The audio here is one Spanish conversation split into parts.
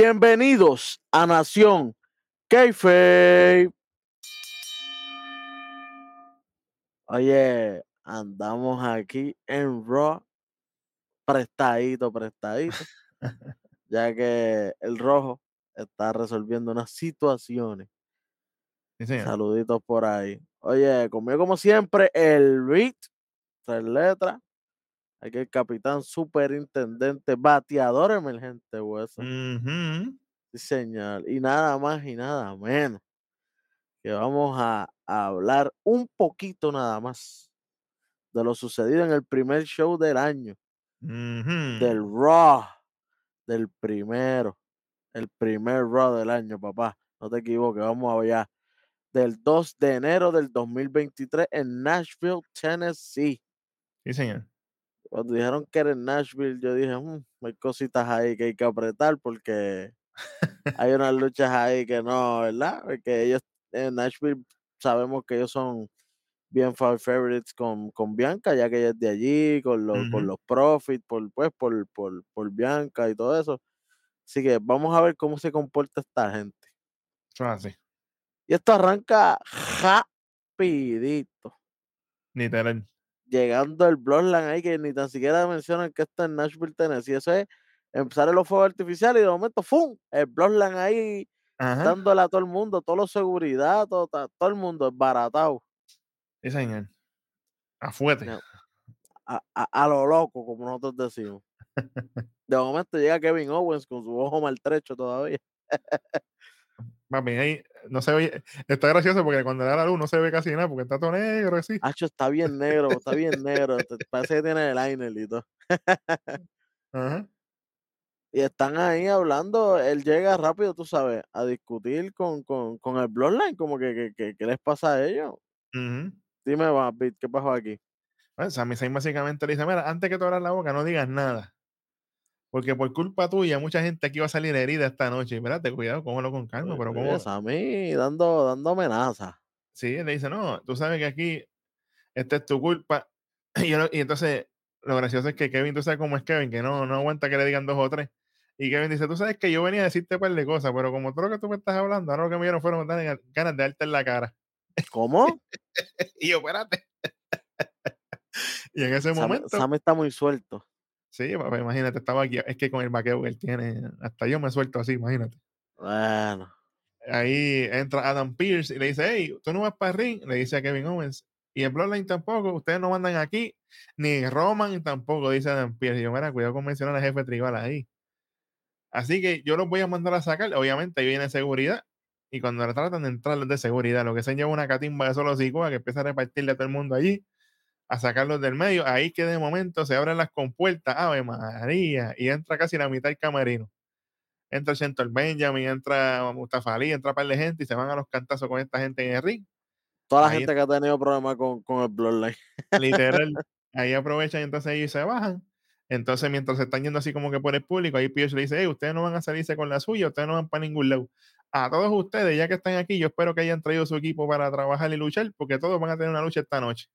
Bienvenidos a Nación Keife. Oye, andamos aquí en Raw, prestadito, prestadito, ya que el rojo está resolviendo unas situaciones. Sí. Saluditos por ahí. Oye, conmigo como siempre, el Beat, tres letras. Aquí el capitán superintendente, bateador emergente, hueso. Ujú. Sí, señor. Y nada más y nada menos. Que vamos a, a hablar un poquito nada más de lo sucedido en el primer show del año, del. Raw, del primero, el primer Raw del año, papá. No te equivoques, vamos allá. Del 2 de enero del 2023 en Nashville, Tennessee. Sí, señor. Cuando dijeron que era en Nashville, yo dije, "Mm, hay cositas ahí que hay que apretar porque hay unas luchas ahí que no, ¿verdad? Porque ellos en Nashville sabemos que ellos son bien fan favorites con, con Bianca, ya que ella es de allí, con los, con los Profits, por, pues, por, por, por Bianca y todo eso. Así que vamos a ver cómo se comporta esta gente. Es así. Y esto arranca rapidito. Literal. Llegando el Bloodline ahí, que ni tan siquiera mencionan que está en Nashville, Tennessee. Eso es empezar los fuegos artificiales y de momento, ¡fum! El Bloodline ahí Ajá. dándole a todo el mundo, todo los seguridad, todo, todo el mundo baratado. Sí, señor. A fuerte. A, a, a lo loco, como nosotros decimos. De momento llega Kevin Owens con su ojo maltrecho todavía. Papi, ahí no se ve. Está gracioso porque cuando le da la luz no se ve casi nada porque está todo negro así. Hacho está bien negro, está bien negro. te- Parece que tiene el liner y todo. Ajá. Y están ahí hablando, él llega rápido, tú sabes, a discutir con, con, con el Bloodline, como que, que, que- ¿qué les pasa a ellos? Ujú. Dime, Bit, ¿qué pasó aquí? Bueno, Sami Zayn básicamente le dice, mira, antes que tú abras la boca, no digas nada. Porque por culpa tuya, mucha gente aquí va a salir herida esta noche. Espérate, cuidado, cógelo con calma, pero Oye, como... Sammy dando, dando amenaza. Sí, él le dice, no, tú sabes que aquí esta es tu culpa. Y, yo no- y entonces, lo gracioso es que Kevin, tú sabes cómo es Kevin, que no, no aguanta que le digan dos o tres. Y Kevin dice, tú sabes que yo venía a decirte un par de cosas, pero como todo lo que tú me estás hablando, ahora lo que me dieron fueron ganas de darte en la cara. ¿Cómo? Y yo, espérate. y en ese momento, Sammy está muy suelto. Sí, papá, imagínate, estaba aquí, es que con el vaqueo que él tiene, hasta yo me suelto así, imagínate. Bueno, Ahí entra Adam Pierce y le dice, hey, tú no vas para el ring, le dice a Kevin Owens. Y en Bloodline tampoco, ustedes no mandan aquí, ni Roman tampoco, dice Adam Pierce. Y yo, mira, cuidado con mencionar al jefe tribal ahí. Así que yo los voy a mandar a sacar, obviamente ahí viene seguridad. Y cuando le tratan de entrar de seguridad, lo que se lleva una catimba de solo psicóa que empieza a repartirle a todo el mundo allí, a sacarlos del medio, ahí que de momento se abren las compuertas, Ave María, y entra casi la mitad del camerino entra Shenton Benjamin, entra Mustafa Ali, entra un par de gente y se van a los cantazos con esta gente en el ring. toda la Ahí gente que ha tenido problemas con, con el Bloodline. Literal, ahí aprovechan y entonces ellos se bajan. Entonces, mientras se están yendo así como que por el público, ahí Pierce le dice, hey, ustedes no van a salirse con la suya, ustedes no van para ningún lado. A todos ustedes, ya que están aquí, yo espero que hayan traído su equipo para trabajar y luchar, porque todos van a tener una lucha esta noche.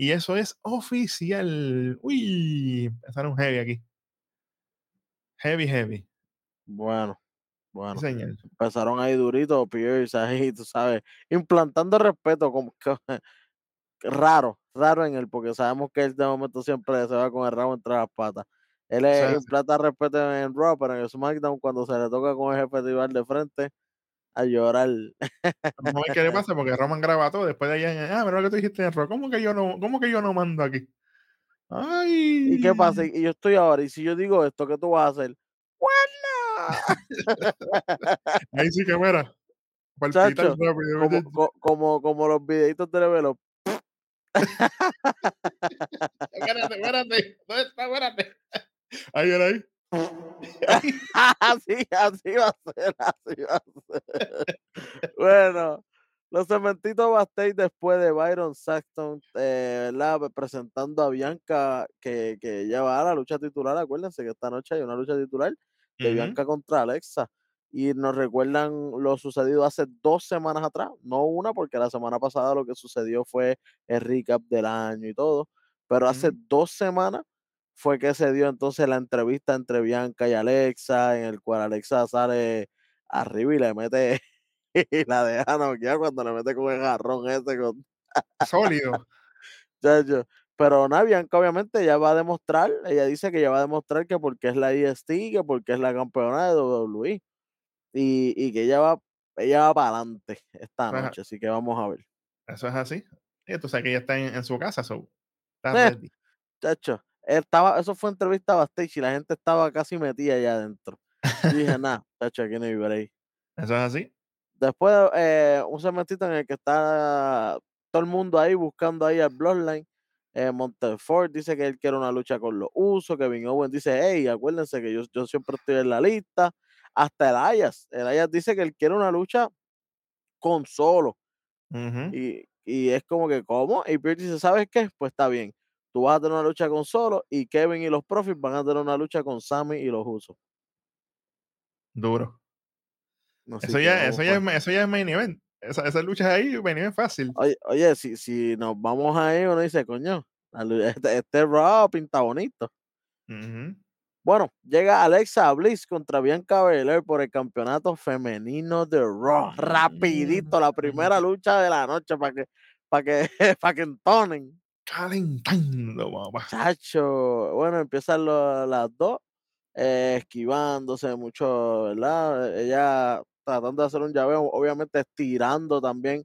Y eso es oficial. Uy, empezaron heavy aquí. Heavy, heavy. Bueno, bueno. señor. Empezaron ahí durito, Pierce ahí, tú sabes, implantando respeto, como que raro, raro en él, porque sabemos que él de momento siempre se va con el rabo entre las patas. Él O es- sea, implanta respeto en Raw, pero en el SmackDown, cuando se le toca con el jefe tribal de frente, a llorar. Vamos a ver qué le pasa, porque Roman graba todo. Después de allá, ah, pero lo que tú dijiste en ¿cómo que yo no, cómo que yo no mando aquí? Ay. ¿Y qué pasa? Y yo estoy ahora, y si yo digo esto, ¿qué tú vas a hacer? ¡Buena! Ahí sí que mira. Chacho, rápido. como, como, como los videitos de Levelo. Espérate, espérate. ¿Dónde está? Espérate. Ahí ahí. Así, así va a ser, así va a ser. bueno, los cementitos backstage después de Byron Saxton, eh, ¿verdad? presentando a Bianca que, que ya va a la lucha titular. Acuérdense que esta noche hay una lucha titular de. Bianca contra Alexa. Y nos recuerdan lo sucedido hace dos semanas atrás, no una, porque la semana pasada lo que sucedió fue el recap del año y todo, pero hace dos semanas fue que se dio entonces la entrevista entre Bianca y Alexa, en el cual Alexa sale arriba y le mete y la deja noquear cuando le mete con el jarrón ese con Sólido. Pero nada, Bianca obviamente ya va a demostrar, ella dice que ella va a demostrar que porque es la IST, que porque es la campeona de WWE y, y que ella va, ella va para adelante esta Ajá. noche, así que vamos a ver. Eso es así. Y tú sabes que ella está en, en su casa, so. Está Eh. ready. Chacho, estaba, eso fue entrevista backstage y la gente estaba casi metida allá adentro. Yo dije, nada, chacho, aquí no hay break. Eso es así. Después, eh, un segmentito en el que está todo el mundo ahí buscando ahí al Bloodline. Eh, Montefort dice que él quiere una lucha con los usos. Kevin Owen dice, hey, acuérdense que yo, yo siempre estoy en la lista. Hasta el Ayas. El Ayas dice que él quiere una lucha con solo. Y, y es como que, ¿cómo? Y Pierce dice, ¿sabes qué? Pues está bien. Tú vas a tener una lucha con solo y Kevin y los Profits van a tener una lucha con Sammy y los Usos. Duro. Así Eso ya, eso, ya, es eso ya es main event. Esa, esas luchas ahí, main event fácil. Oye, oye si, si nos vamos ahí, uno dice, coño, este, este Raw pinta bonito. Bueno, llega Alexa Bliss contra Bianca Belair por el campeonato femenino de Raw. Rapidito, la primera lucha de la noche para que, para que, para que entonen. Calentando, papá. Chacho, bueno, empiezan lo- las dos eh, esquivándose mucho, ¿verdad? Ella tratando de hacer un llaveo, obviamente estirando también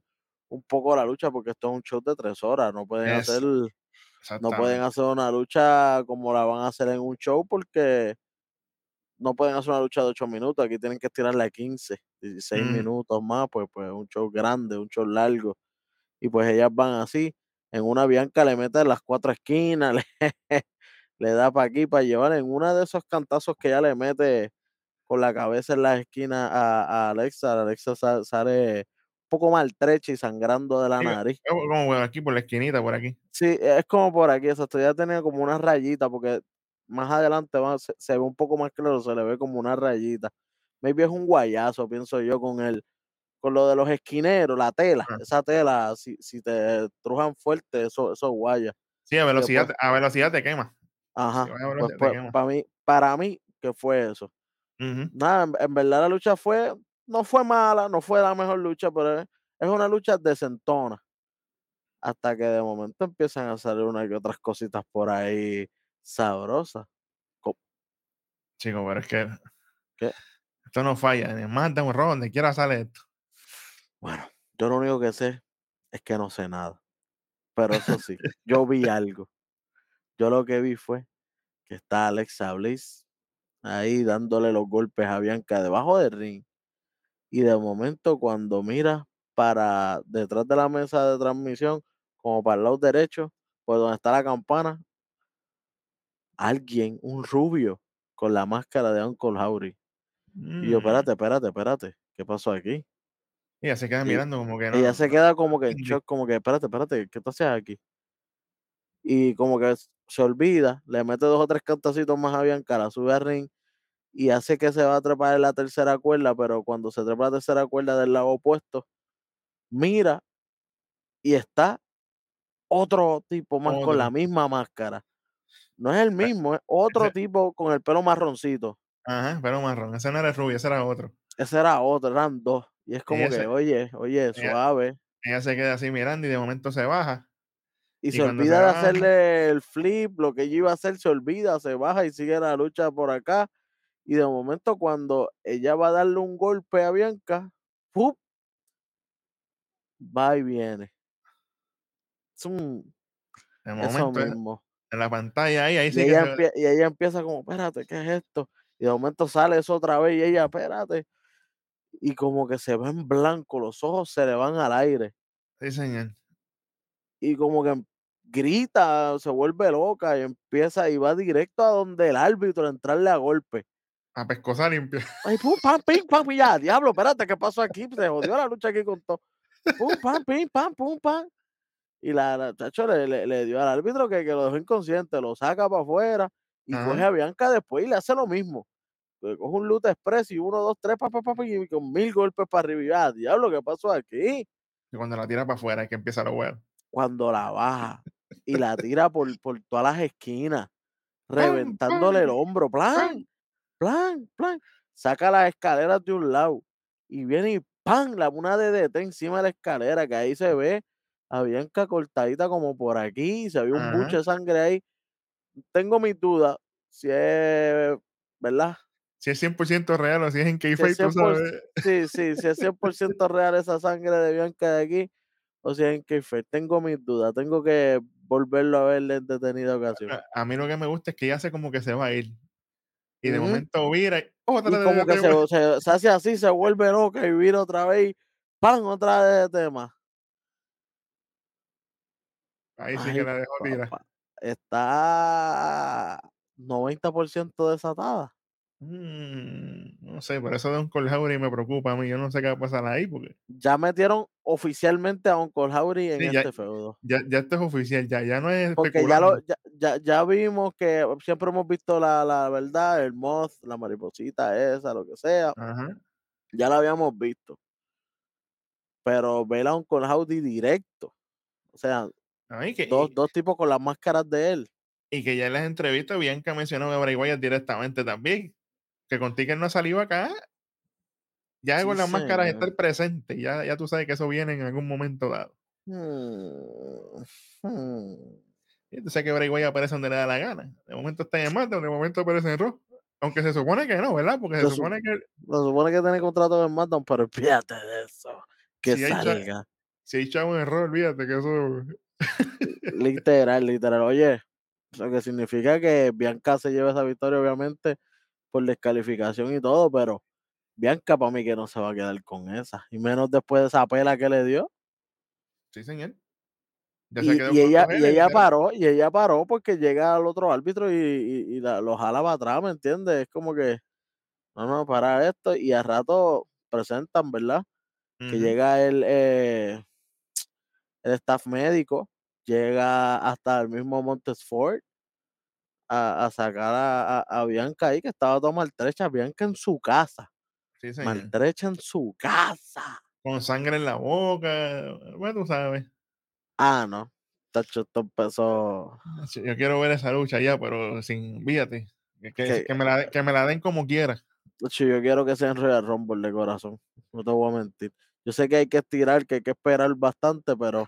un poco la lucha porque esto es un show de tres horas, no pueden Es- hacer, no pueden hacer una lucha como la van a hacer en un show porque no pueden hacer una lucha de ocho minutos, aquí tienen que estirarla a 15, 16 Mm. minutos más, pues, pues un show grande, un show largo. Y pues ellas van así, en una Bianca le mete las cuatro esquinas, le, le da para aquí para llevar en una de esos cantazos que ella le mete con la cabeza en las esquinas a, a Alexa, Alexa sa- sale un poco maltrecha y sangrando de la Sí, nariz. Como como por aquí, por la esquinita, por aquí. Sí, es como por aquí, exacto, ya tenía como una rayita, porque más adelante va- se, se ve un poco más claro, se le ve como una rayita. Maybe es un guayazo, pienso yo, con el, con lo de los esquineros, la tela, Ah. esa tela, si, si te trujan fuerte, eso, eso guaya. Sí, a velocidad, a velocidad te quema. Ajá, pues, te pues, quema. para mí, para mí, que fue eso. Nada, en, en verdad la lucha fue, no fue mala, no fue la mejor lucha, pero es, es una lucha decentona. Hasta que de momento empiezan a salir unas que otras cositas por ahí sabrosas. Chico, pero es que ¿Qué? esto no falla. En el SmackDown, Raw, donde quiera sale esto. Bueno, yo lo único que sé es que no sé nada. Pero eso sí, yo vi algo. Yo lo que vi fue que está Alexa Bliss ahí dándole los golpes a Bianca debajo del ring. Y de momento cuando mira para detrás de la mesa de transmisión, como para el lado derecho, pues donde está la campana, alguien, un rubio, con la máscara de Uncle Howdy. Y yo, Mm. espérate, espérate, espérate, ¿qué pasó aquí? Y ella se queda Y mirando como que no. Ella se queda como que en shock, como que, espérate, espérate, ¿qué tú haces aquí? Y como que se olvida, le mete dos o tres cantacitos más a Bianca, la sube al ring y hace que se va a trepar en la tercera cuerda, pero cuando se trepa la tercera cuerda del lado opuesto, mira y está otro tipo más con la misma máscara. No es el mismo, es otro ese- tipo con el pelo marroncito. Ajá, pero marrón. Ese no era el rubio, ese era otro. Ese era otro, eran dos. Y es como que, oye, oye, suave. Ella se queda así mirando y de momento se baja. Y y se olvida se de hacerle el flip, lo que ella iba a hacer, se olvida, se baja y sigue la lucha por acá. Y de momento, cuando ella va a darle un golpe a Bianca, ¡fup! va y viene. Es un, De momento, mismo. en la pantalla ahí, ahí Y sí que ella, se- y ella empieza como, espérate, ¿qué es esto? Y de momento sale eso otra vez y ella, espérate. Y como que se ve en blanco, los ojos se le van al aire. Sí, señor. Y como que grita, se vuelve loca y empieza y va directo a donde el árbitro a entrarle a golpe. A pescosa limpia. Ay, pum, pam, pim, pam, y ya, diablo, espérate, ¿qué pasó aquí? Se jodió la lucha aquí con todo. Pum, pam, pim, pam, pum, pam. Y la, la chacho le, le- le dio al árbitro que, que lo dejó inconsciente, lo saca para afuera y Ajá. coge a Bianca después y le hace lo mismo. Le coge un loot express y uno, dos, tres, pa, pa, pa, pa, y con mil golpes para arriba. Y ya, diablo, ¿qué pasó aquí? Y cuando la tira para afuera es que empieza lo bueno. Cuando la baja y la tira por, por todas las esquinas. reventándole el hombro, plan, plan, plan. Saca las escaleras de un lado y viene y ¡pam! La una DDT encima de la escalera, que ahí se ve a Bianca cortadita como por aquí, se ve un buche de sangre ahí. Tengo mis dudas si es, ¿verdad? Si es 100% real o si es en Si es kayfabe, tú 100%, sabes. sí, sí, si es 100% real esa sangre de Bianca de aquí, o si es en kayfabe. Tengo mis dudas, tengo que volverlo a ver en detenida ocasión. A, a mí lo que me gusta es que ella hace como que se va a ir. Y de momento vira y otra Y como que se, se, se hace así, se vuelve loca y vira otra vez y ¡pam! Otra vez de tema. Ahí sí Ay, que la dejó tirar. está 90% desatada. Mm, no sé, por eso de un Colhauri me preocupa a mí. Yo no sé qué va a pasar ahí porque Ya metieron oficialmente a Uncle Howdy en Sí, ya- este feudo. ya, ya esto es oficial, ya, ya no es Porque ya, lo, ya, ya, vimos que siempre hemos visto la, la verdad, el moth, la mariposita esa, lo que sea. Ajá. Ya la habíamos visto. Pero ver a Uncle Howdy directo. O sea, Ay, que, dos, y, dos tipos con las máscaras de él. y que ya en las entrevistas Bianca mencionó a Bray Wyatt directamente también. Que con Ticket no salió acá. Ya Sí, con las máscaras estar presente. Ya, ya tú sabes que eso viene en algún momento dado. Hmm, hmm. Y tú sabes que Bray Wyatt aparece donde le da la gana. De momento está en SmackDown, de momento aparece en Raw. Aunque se supone que no, ¿verdad? Porque se Se su- supone que Se supone que tiene contrato en SmackDown, pero olvídate de eso. Que Si hay salga. si hay chavo en Raw, olvídate que eso. Literal, literal. Oye, lo que significa que Bianca se lleva esa victoria, obviamente, por descalificación y todo, pero Bianca para mí que no se va a quedar con esa. Y menos después de esa pela que le dio. Sí, señor. Ya se Y, quedó y con ella, y ella paró, y ella paró porque llega al otro árbitro y, y, y la- lo jala para atrás, ¿me entiendes? Es como que, no, no, para esto. Y al rato presentan, ¿verdad? Que llega el, eh, el staff médico, llega hasta el mismo Montesfort a, a sacar a, Bianca ahí, que estaba toda maltrecha. Bianca en su casa, Sí, señor. maltrecha en su casa. Con sangre en la boca. Bueno, tú sabes. Ah, no. Tacho, esto empezó. Sí, Yo quiero ver esa lucha ya, pero sin. Fíjate. Que, que- me la, de- que me la den como quiera. Tacho, yo quiero que sea en Royal Rumble de corazón. No te voy a mentir. Yo sé que hay que estirar, que hay que esperar bastante, pero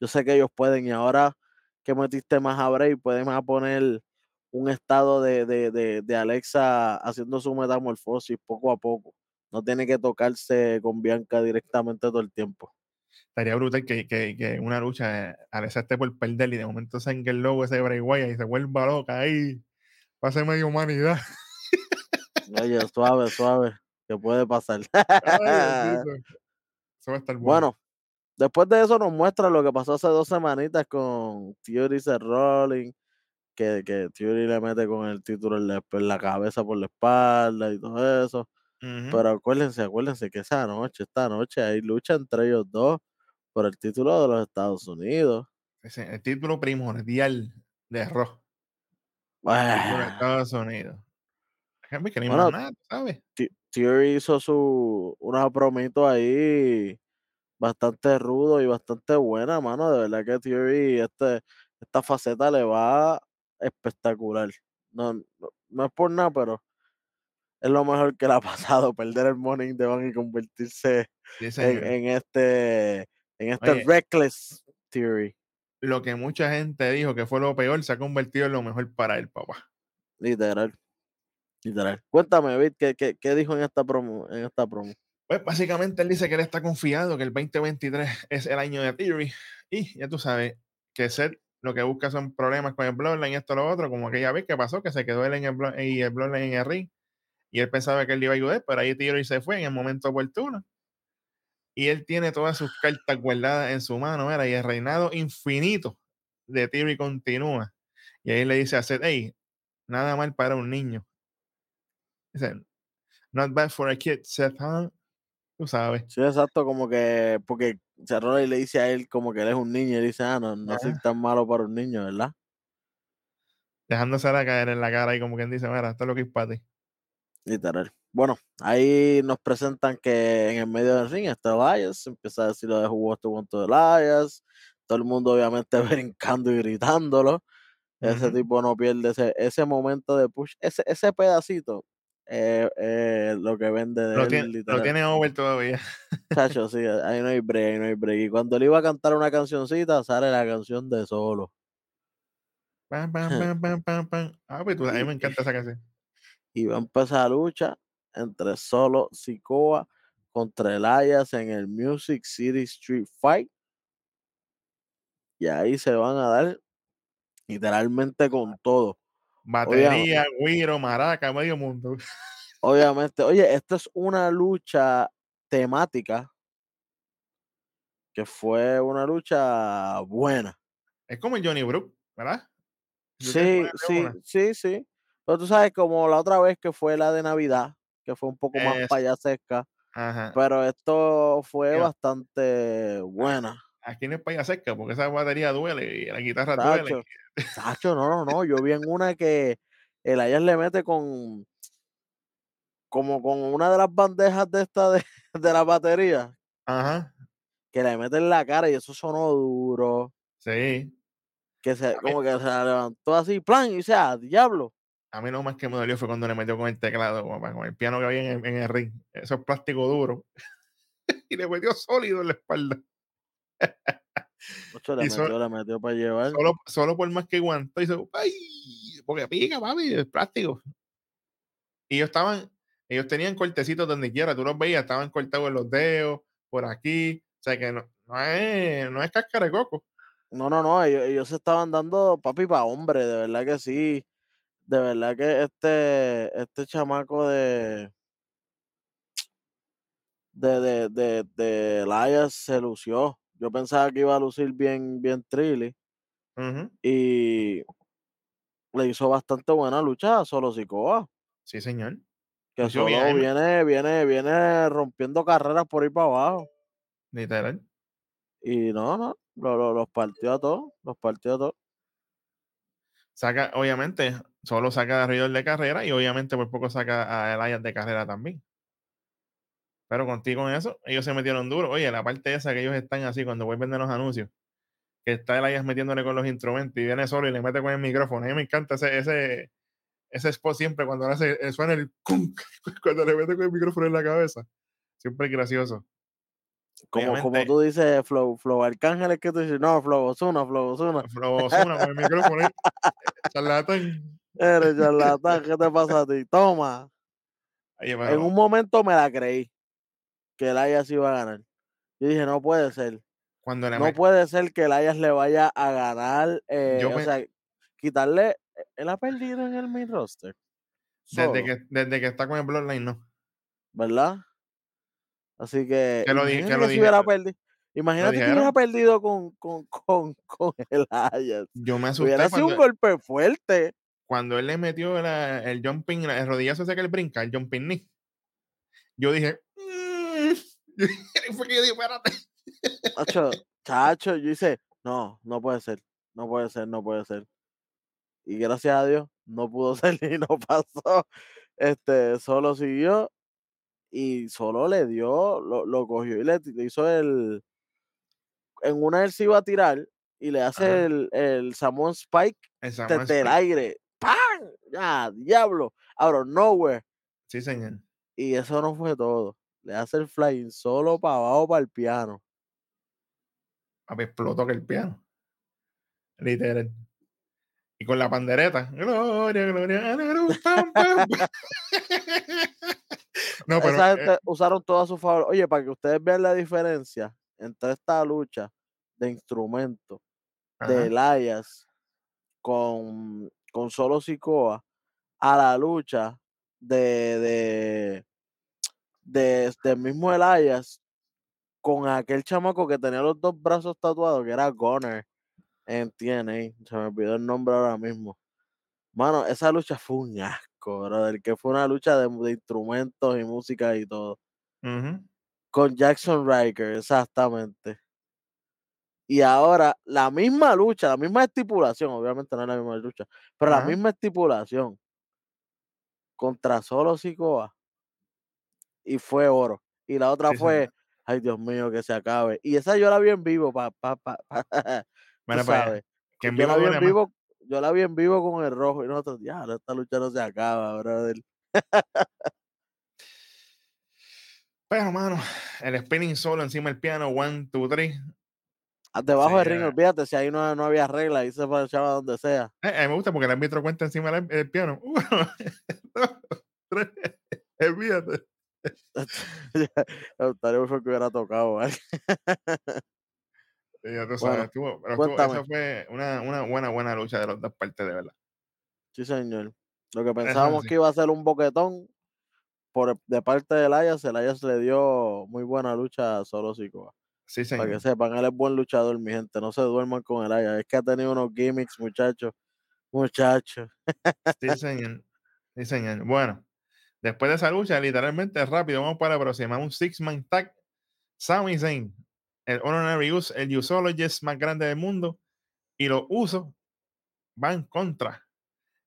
yo sé que ellos pueden. Y ahora que metiste más a Bray, pueden a poner un estado de, de, de, de Alexa haciendo su metamorfosis poco a poco. No tiene que tocarse con Bianca directamente todo el tiempo. Estaría brutal que, que, que una lucha eh, Alexa esté por perder y de momento salga el logo ese de Bray Wyatt y se vuelva loca ahí. Pase media humanidad. Oye, suave, suave, que puede pasar. Ay. Eso va a estar bueno. Bueno, después de eso nos muestra lo que pasó hace dos semanitas con Theory Rollins, que, que Theory le mete con el título en la, en la cabeza por la espalda y todo eso. Pero acuérdense, acuérdense que esa noche, esta noche hay lucha entre ellos dos por el título de los Estados Unidos. El título primordial de Raw por Ah, Estados Unidos. Que Bueno, Theory hizo su una promito ahí bastante rudo y bastante buena, mano. De verdad que Theory, este, esta faceta le va espectacular. No, no, no es por nada, pero es lo mejor que le ha pasado, perder el Money in the Bank y convertirse Sí, en, este, en este Oye. Reckless Theory, Lo que mucha gente dijo que fue lo peor se ha convertido en lo mejor para él, papá. literal. Literal. Cuéntame, Vic, ¿qué, qué, qué dijo en esta promo? En esta promo? Pues básicamente él dice que él está confiado que el 2023 es el año de Theory. Y ya tú sabes que Seth lo que busca son problemas con el Bloodline, esto, lo otro, como aquella vez que pasó, que se quedó él en el, y el Bloodline en el ring. Y él pensaba que él iba a ayudar, pero ahí Theory se fue en el momento oportuno. Y él tiene todas sus cartas guardadas en su mano, mira, y el reinado infinito de Theory continúa. Y ahí le dice a Seth, hey, nada mal para un niño. Dice, not bad for a kid, Seth, huh? Tú sabes. Sí, exacto, como que, porque Cerrone le dice a él como que él es un niño y él dice, ah, no, no soy tan malo para un niño, ¿verdad? dejándosela caer en la cara y como quien dice, mira, esto es lo que es para ti. Literal. Bueno, ahí nos presentan que en el medio del ring está Elias, empieza a decir lo de Who Wants to Want to Elias, todo el mundo obviamente brincando y gritándolo. Ese tipo no pierde ese ese momento de push, ese ese pedacito, eh eh, lo que vende de Lo tiene lo tiene over todavía. Chacho, sí, ahí no hay break, ahí no hay break. Y cuando él iba a cantar una cancioncita, sale la canción de Solo. Pam, pam, pam, pam, pam. Ah, pues tú a mí me encanta esa canción. y va a empezar la lucha entre Solo Sikoa contra Elias en el Music City Street Fight. Y ahí se van a dar literalmente con todo. Batería, güiro, maraca, medio mundo. obviamente, oye, esta es una lucha temática que fue una lucha buena. Es como el Johnny Brook, ¿verdad? Sí, sí, sí, sí. Pero tú sabes, como la otra vez que fue la de Navidad, que fue un poco más Es payasesca, ajá. pero esto fue Mira, bastante buena. Aquí no es paya seca, porque esa batería duele y las guitarras duelen. Sacho, Sacho, no, no, no. Yo vi en una que el Elias le mete con como con una de las bandejas de esta de, de la batería, Ajá, que le mete en la cara y eso sonó duro. sí. Que se, como que se la levantó así, plan, y ah, diablo. a mí lo más que me dolió fue cuando le metió con el teclado, con el piano que había en en el ring. Eso es plástico duro. Y le metió sólido en la espalda. Ocho, Y so metió, metió para llevar. solo solo por más que aguantó, hizo: "Ay", porque pica, papi, es plástico. Y ellos estaban ellos tenían cortecitos donde quiera, tú los veías, estaban cortados en los dedos, por aquí, o sea que no no es no es cáscara de coco. No, no, no, ellos, ellos se estaban dando papi para hombre, de verdad que sí. De verdad que este, este chamaco de, de, de, de, de se lució. Yo pensaba que iba a lucir bien, bien trilly y le hizo bastante buena lucha a Solo Sikoa, Sí, señor. que bien, solo me viene, viene, viene rompiendo carreras por ahí para abajo. literal. Y no, no, lo- lo- los partió a todos, los partió a todos. Saca, obviamente, solo saca a Riddle de carrera y obviamente por poco saca a Elias de carrera también. Pero contigo en eso, ellos se metieron duro. Oye, la parte esa que ellos están así cuando vuelven de los anuncios, que está Elias metiéndole con los instrumentos y viene solo y le mete con el micrófono. A mí me encanta ese, ese, ese spot siempre cuando hace, eh, suena el cunk, cuando le mete con el micrófono en la cabeza. Siempre es gracioso. Como, como tú dices, Flow, Flow Arcángeles, que tú dices, no, Flow Osuna, Flow Osuna. Flow Ozuna con el micrófono, charlatán. Eres charlatán, ¿qué te pasa a ti? Toma. En un momento me la creí que el Ayas iba a ganar. Yo dije, no puede ser. cuando No puede ser que el Ayas le vaya a ganar. eh, o me, sea, quitarle. eh, Él ha perdido en el main roster. desde que, desde que está con el Bloodline, no. ¿verdad? Así que Que lo, di- que lo si dije, hubiera perdido. Imagínate que hubiera perdido con, con, con, con el Ayas. Yo me Hubiera asusté sido un golpe fuerte. cuando él le metió la- el jumping, el rodillazo ese que él brinca, el jumping knee. Yo dije, fue que yo dije, espérate. Chacho, chacho, yo hice, no, no puede ser, no puede ser, no puede ser. Y gracias a Dios, no pudo ser y no pasó. Este, solo siguió y solo le dio, lo, lo cogió y le, hizo el, en una él se iba a tirar y le hace Ajá. el, el Samoan Spike desde el aire. ¡Pam! Ya, diablo, out of nowhere. Sí, señor. Y eso no fue todo. Le hace el flying solo para abajo para el piano. Papi, explotó que el piano. Literal. Y con la pandereta. Gloria, gloria. anaru, pam, pam, pam. No, pero Esa eh, usaron todo a su favor. Oye, para que ustedes vean la diferencia entre esta lucha de instrumentos de Elias con, con solo Sikoa a la lucha de, de, de, del mismo Elias con aquel chamaco que tenía los dos brazos tatuados, que era Gunner en TNA. Se me olvidó el nombre ahora mismo. Mano, esa lucha fue un asco, brother, que fue una lucha de, de instrumentos y música y todo. Con Jackson Riker, exactamente. Y ahora la misma lucha, la misma estipulación, obviamente no es la misma lucha, pero la misma estipulación contra solo Sikoa y fue oro. Y la otra sí, fue, ay Dios mío, que se acabe. Y esa yo la vi en vivo, pa, pa, pa, sabes. Que en Yo la vi en vivo, yo la vi en vivo con el rojo y nosotros, ya, esta lucha no se acaba, brother. Pero, mano, el spinning solo encima del piano, one, two, three. Ah, Debajo del ring, Sí, olvídate, si ahí no, no había regla, ahí se echaba donde sea. Eh, a mí me gusta porque el árbitro cuenta encima del del piano. Uno, dos, tres. Olvídate. Estaría fue que hubiera tocado, ¿vale? Y ya tú Bueno, sabes, estuvo- pero estuvo- esa fue una, una buena, buena lucha de las dos partes, de verdad. Sí, señor. Lo que pensábamos sí. que iba a ser un boquetón por, de parte del Ayas, el Ayas le dio muy buena lucha a Solo Sikoa. Sí, Para que señor. sepan, él es buen luchador, mi gente. No se duerman con el Ayas. Es que ha tenido unos gimmicks, muchachos. Muchachos. Sí, señor. Sí, señor. Bueno, después de esa lucha, literalmente rápido, vamos para la próxima. Un six-man tag. Sami Zayn, el honorary use, el usologist más grande del mundo, y los usos van contra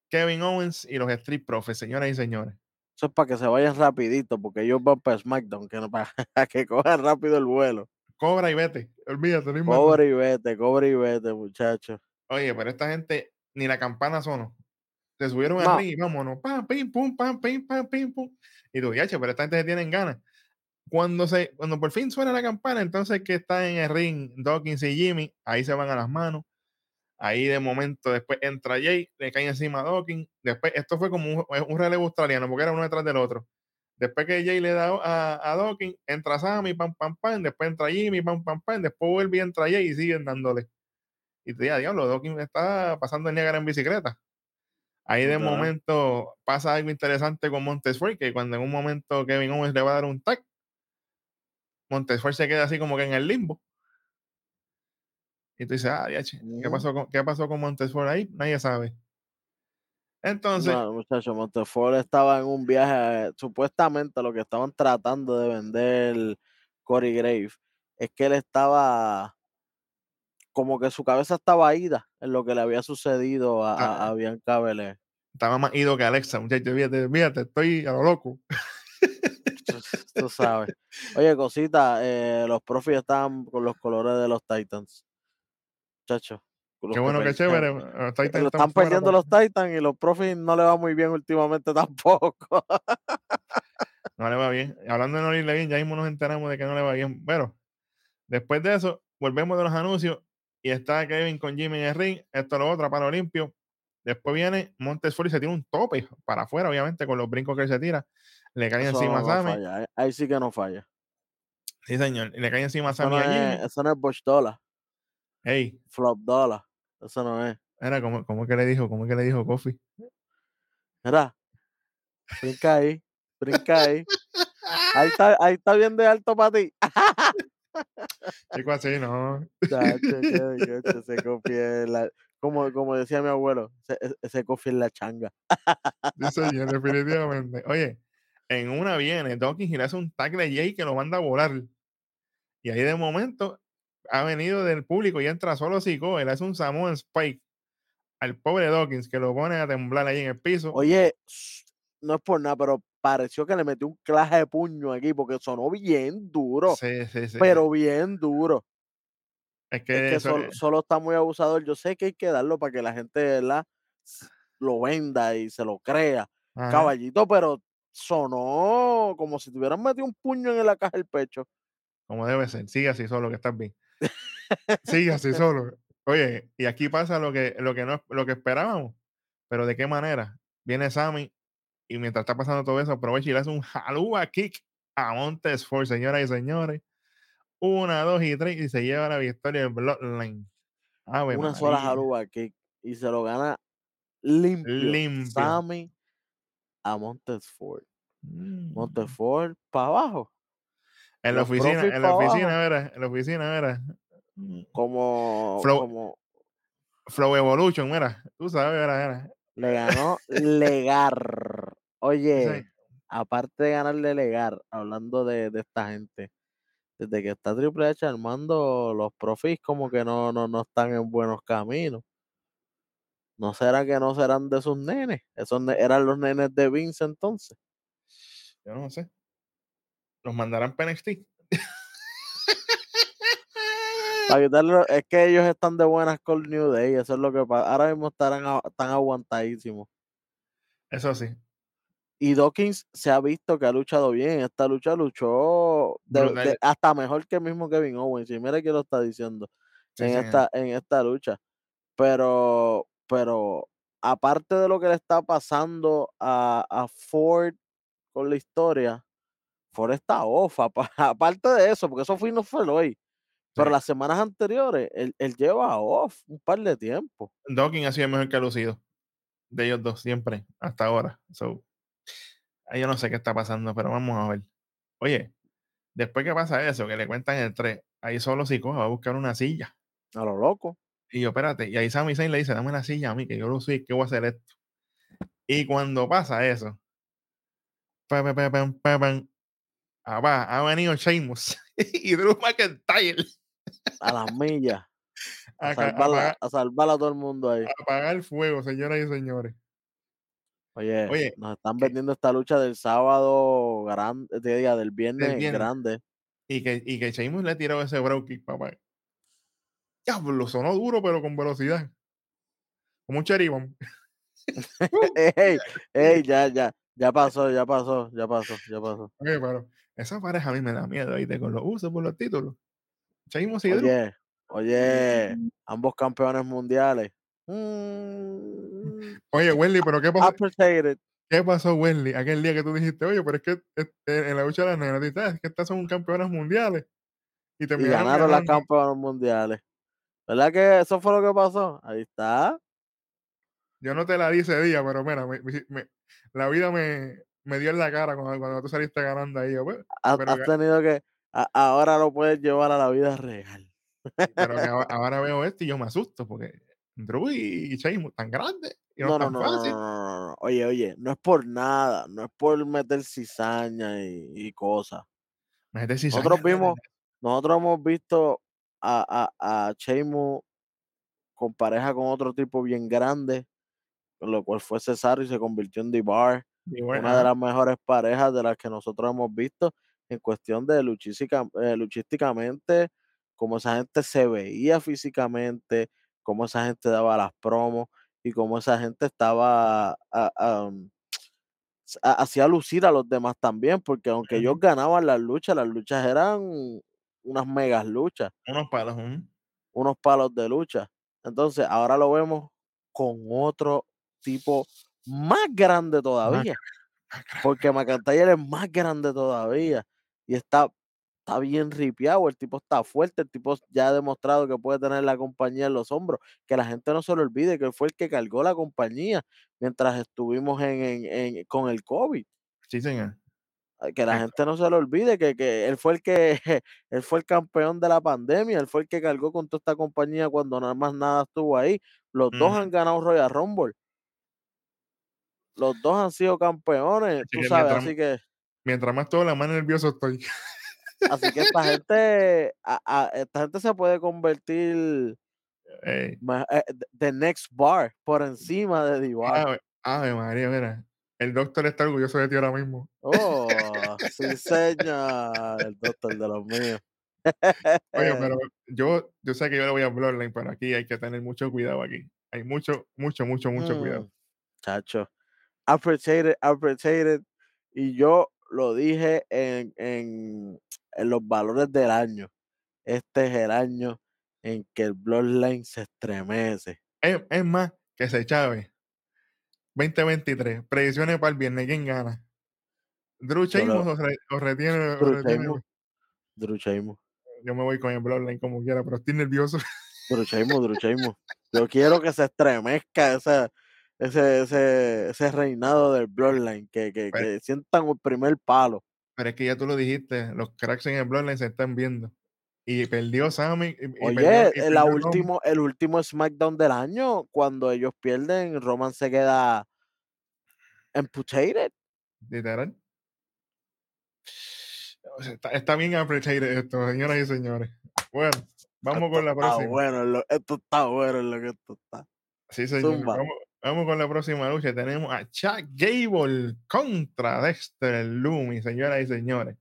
Kevin Owens y los Street Profits, señoras y señores. Eso es para que se vayan rapidito, porque ellos van para SmackDown, que no, para que cojan rápido el vuelo. Cobra y vete. Olvídate, no. Cobre y vete, cobre y vete, muchachos. Oye, pero esta gente ni la campana sonó. Se subieron No. al ring y vámonos. Pam, pim, pum, pam, pim, pam, pim, pum. Y tú, yache, pero esta gente se tienen ganas. Cuando, se, cuando por fin suena la campana, entonces que está en el ring Dawkins y Jimmy, ahí se van a las manos. Ahí de momento, después entra Jay, le cae encima a Dawkins. Después, esto fue como un, un relevo australiano, porque era uno detrás del otro. Después que Jay le da a, a Dawkins, entra Sammy, pam, pam, pam. Después entra Jimmy, pam, pam, pam. Después vuelve y entra Jay y siguen dándole. Y te diga, diablo, Dawkins está pasando el Niagara en bicicleta. Ahí de momento pasa algo interesante con Montesfort, que cuando en un momento Kevin Owens le va a dar un tag, Montesfort se queda así como que en el limbo. Y tú dices, ah, diache, ¿qué pasó con, qué pasó con Montesfort ahí? Nadie sabe. Entonces, No, muchachos, Montefort estaba en un viaje, supuestamente lo que estaban tratando de vender Corey Grave es que él estaba como que su cabeza estaba ida en lo que le había sucedido a, a- a Bianca Belair. estaba más ido que Alexa, muchachos, fíjate, fíjate, estoy a lo loco. Tú, tú sabes. Oye, cosita, eh, los profis estaban con los colores de los Titans. Muchachos. Qué bueno, qué pelean. chévere. los Titans Eh, están están perdiendo los Titans y los profis no le va muy bien últimamente tampoco. No le va bien. Hablando de no irle bien, ya mismo nos enteramos de que no le va bien. Bueno, después de eso, volvemos de los anuncios y está Kevin con Jimmy en el ring. Esto lo otro, para limpio. Después viene Montesfort y se tira un tope para afuera, obviamente, con los brincos que él se tira. Le cae Eso encima a no Sammy. falla. Ahí sí que no falla. Sí, señor. Y le cae encima a Eso Sammy no, y a es, eso no es Bosch Dollar, Ey, Flop Dollar. Eso no es. era como, como que le dijo, como que le dijo Kofi. Mira, brinca ahí, brinca ahí. Ahí está, ahí está bien de alto para ti. Chico así, no. Chacho, que- que se confía en la- como, como decía mi abuelo, se, se confía en la changa. Sí, señor, definitivamente. Oye, en una viene Dawkins y le hace un tackle a Jay que lo manda a volar. Y ahí de momento ha venido del público y entra solo Zico. Él hace un Samoan Spike al pobre Dawkins que lo pone a temblar ahí en el piso. Oye, no es por nada, pero pareció que le metió un claje de puño aquí porque sonó bien duro, sí, sí, sí. pero bien duro. es Es que, solo, es- solo está muy abusador. Yo sé que hay que darlo para que la gente ¿verdad? lo venda y se lo crea. ajá, Caballito, pero sonó como si tuvieran metido un puño en la caja del pecho. como debe ser. Sigue así solo, que estás bien. Sigue así solo. Oye, y aquí pasa lo que, lo que, no, lo que esperábamos. Pero ¿de qué manera? Viene Sammy y mientras está pasando todo eso, aprovecha y le hace un jalúa kick a Montesfort, señoras y señores. Una, dos y tres, y se lleva la victoria del Bloodline. Ave Una sola jaluba kick y se lo gana limpio. Limpio. Sammy a Montesfort. Mm. Montesfort para abajo. En la oficina, en la oficina, abajo. era, en la oficina, era. Mm. Como, Flow- como Flow Evolution, mira. Tú sabes, era, era. le ganó Legar. Oye, aparte de ganarle Legar, hablando de, de esta gente, desde que está Triple H armando, los profis como que no, no, no están en buenos caminos. ¿No será que no serán de sus nenes? Esos eran los nenes de Vince entonces. Yo no sé. Los mandarán para NXT. Para quitarlo, es que ellos están de buenas con New Day, eso es lo que pasa. Ahora mismo estarán están aguantadísimos. Eso sí. Y Dawkins se ha visto que ha luchado bien. Esta lucha luchó de- Brutal. de- hasta mejor que el mismo Kevin Owens. Y mira que lo está diciendo Sí, en, señor. esta, en esta lucha. Pero, pero aparte de lo que le está pasando a, a Ford con la historia, Ford está off. apa- Aparte de eso, porque eso fue no fue hoy. Pero Sí. las semanas anteriores, él, él lleva off un par de tiempo. Dawkins ha sido mejor que Lucido. De ellos dos, siempre, hasta ahora. So, ahí yo no sé qué está pasando, pero vamos a ver. Oye, después que pasa eso, que le cuentan el 3, ahí solo Sikoa va a buscar una silla. A lo loco. Y yo, espérate, y ahí Sami Zayn le dice, dame una silla a mí, que yo lo soy, que voy a hacer esto. Y cuando pasa eso, pa, pa, pa, ha venido Sheamus y Drew McIntyre A las millas. A a, a salvarla, apagar, a salvar a todo el mundo ahí. a apagar el fuego, señoras y señores. Oye, Oye, nos están vendiendo esta lucha del sábado grande, diga, del viernes, viernes. grande. Y que, y que Sheamus le tiró ese bro kick, papá. Diablo, sonó duro, pero con velocidad. Como un cherry bomb. ey, ey, ya, ya, ya pasó, ya pasó, ya pasó, ya pasó. Oye, pero esa pareja a mí me da miedo, ¿viste? Con los usos por los títulos. Sheamus y. Oye, oye, ambos campeones mundiales. Mm, Oye, Wendy, pero ¿qué pasó? ¿Qué pasó, Wendy? Aquel día que tú dijiste, oye, pero es que este, en la lucha de las nenas, tú dices, "Ah, es que estas son campeonas mundiales. Y Y terminaron ganaron las ganando. campeones mundiales. ¿Verdad que eso fue lo que pasó? Ahí está. Yo no te la di ese día, pero mira, me- me- me- la vida me, me dio en la cara cuando, cuando tú saliste ganando ahí. yo, pues, Has, pero has ga- tenido que, a- ahora lo puedes llevar a la vida real. pero que ahora, ahora veo esto y yo me asusto porque Drew y Sheamus tan grandes y no, No, no, tan no, no, fácil. no, no, no. Oye, oye, no es por nada, no es por meter cizaña y, y cosas. Si Nosotros vimos, nosotros hemos visto a, a, a Sheamus con pareja con otro tipo bien grande, lo cual fue Cesaro y se convirtió en D-Bar, bueno, una de las mejores parejas de las que nosotros hemos visto en cuestión de luchística- eh, luchísticamente, cómo esa gente se veía físicamente, cómo esa gente daba las promos y cómo esa gente estaba ha- hacía lucir a los demás también, porque aunque ellos ganaban las luchas, las luchas eran unas megas luchas, unos palos. ujú. unos palos de lucha. Entonces, ahora lo vemos con otro tipo más grande todavía, porque McIntyre es más grande todavía y está, está bien ripiado, el tipo está fuerte, el tipo ya ha demostrado que puede tener la compañía en los hombros, que la gente no se lo olvide que él fue el que cargó la compañía mientras estuvimos en, en- en- con el COVID. Sí, señor. Que la gente no se lo olvide que, que él fue el que él fue el campeón de la pandemia, él fue el que cargó con toda esta compañía cuando nada más nada estuvo ahí. Los dos han ganado Royal Rumble, los dos han sido campeones, tú sabes, mientras, así que mientras más todo, la más nervioso estoy. así que esta gente a- a- esta gente se puede convertir Ey, ma- eh, de the next bar por encima de D-Bar. ave, María, mira. El doctor está orgulloso de ti ahora mismo. Oh, sí, señor, el doctor de los míos. Oye, pero yo, yo sé que yo le voy a Bloodline, pero aquí hay que tener mucho cuidado aquí. Hay mucho, mucho, mucho, mucho cuidado. Mm, chacho. appreciated, appreciated. Y yo lo dije en, en, en los valores del año. Este es el año en que el Bloodline se estremece. Es, es más, que se chave. 2023. Predicciones para el viernes. ¿Quién gana? ¿Drew Sheamus o, re- o retiene, o retiene? Sheamus, Drew Sheamus, Yo me voy con el Bloodline como quiera, pero estoy nervioso. Drew Sheamus, Drew Sheamus. Yo quiero que se estremezca ese, ese, ese, ese reinado del Bloodline, que, que, Pero, que sientan el primer palo. pero es que ya tú lo dijiste, los cracks en el Bloodline se están viendo. Y perdió Sammy, y, y perdió, Oye, y el, perdió Roman. último, el último SmackDown del año, cuando ellos pierden, Roman se queda amputated. Literal. Está, está bien appreciated esto, señoras y señores. Bueno, vamos Esto con la está próxima. bueno, lo- esto está bueno en lo que esto está. Sí, señor. Vamos, vamos con la próxima lucha. Tenemos a Chuck Gable contra Dexter Lumi, señoras y señores.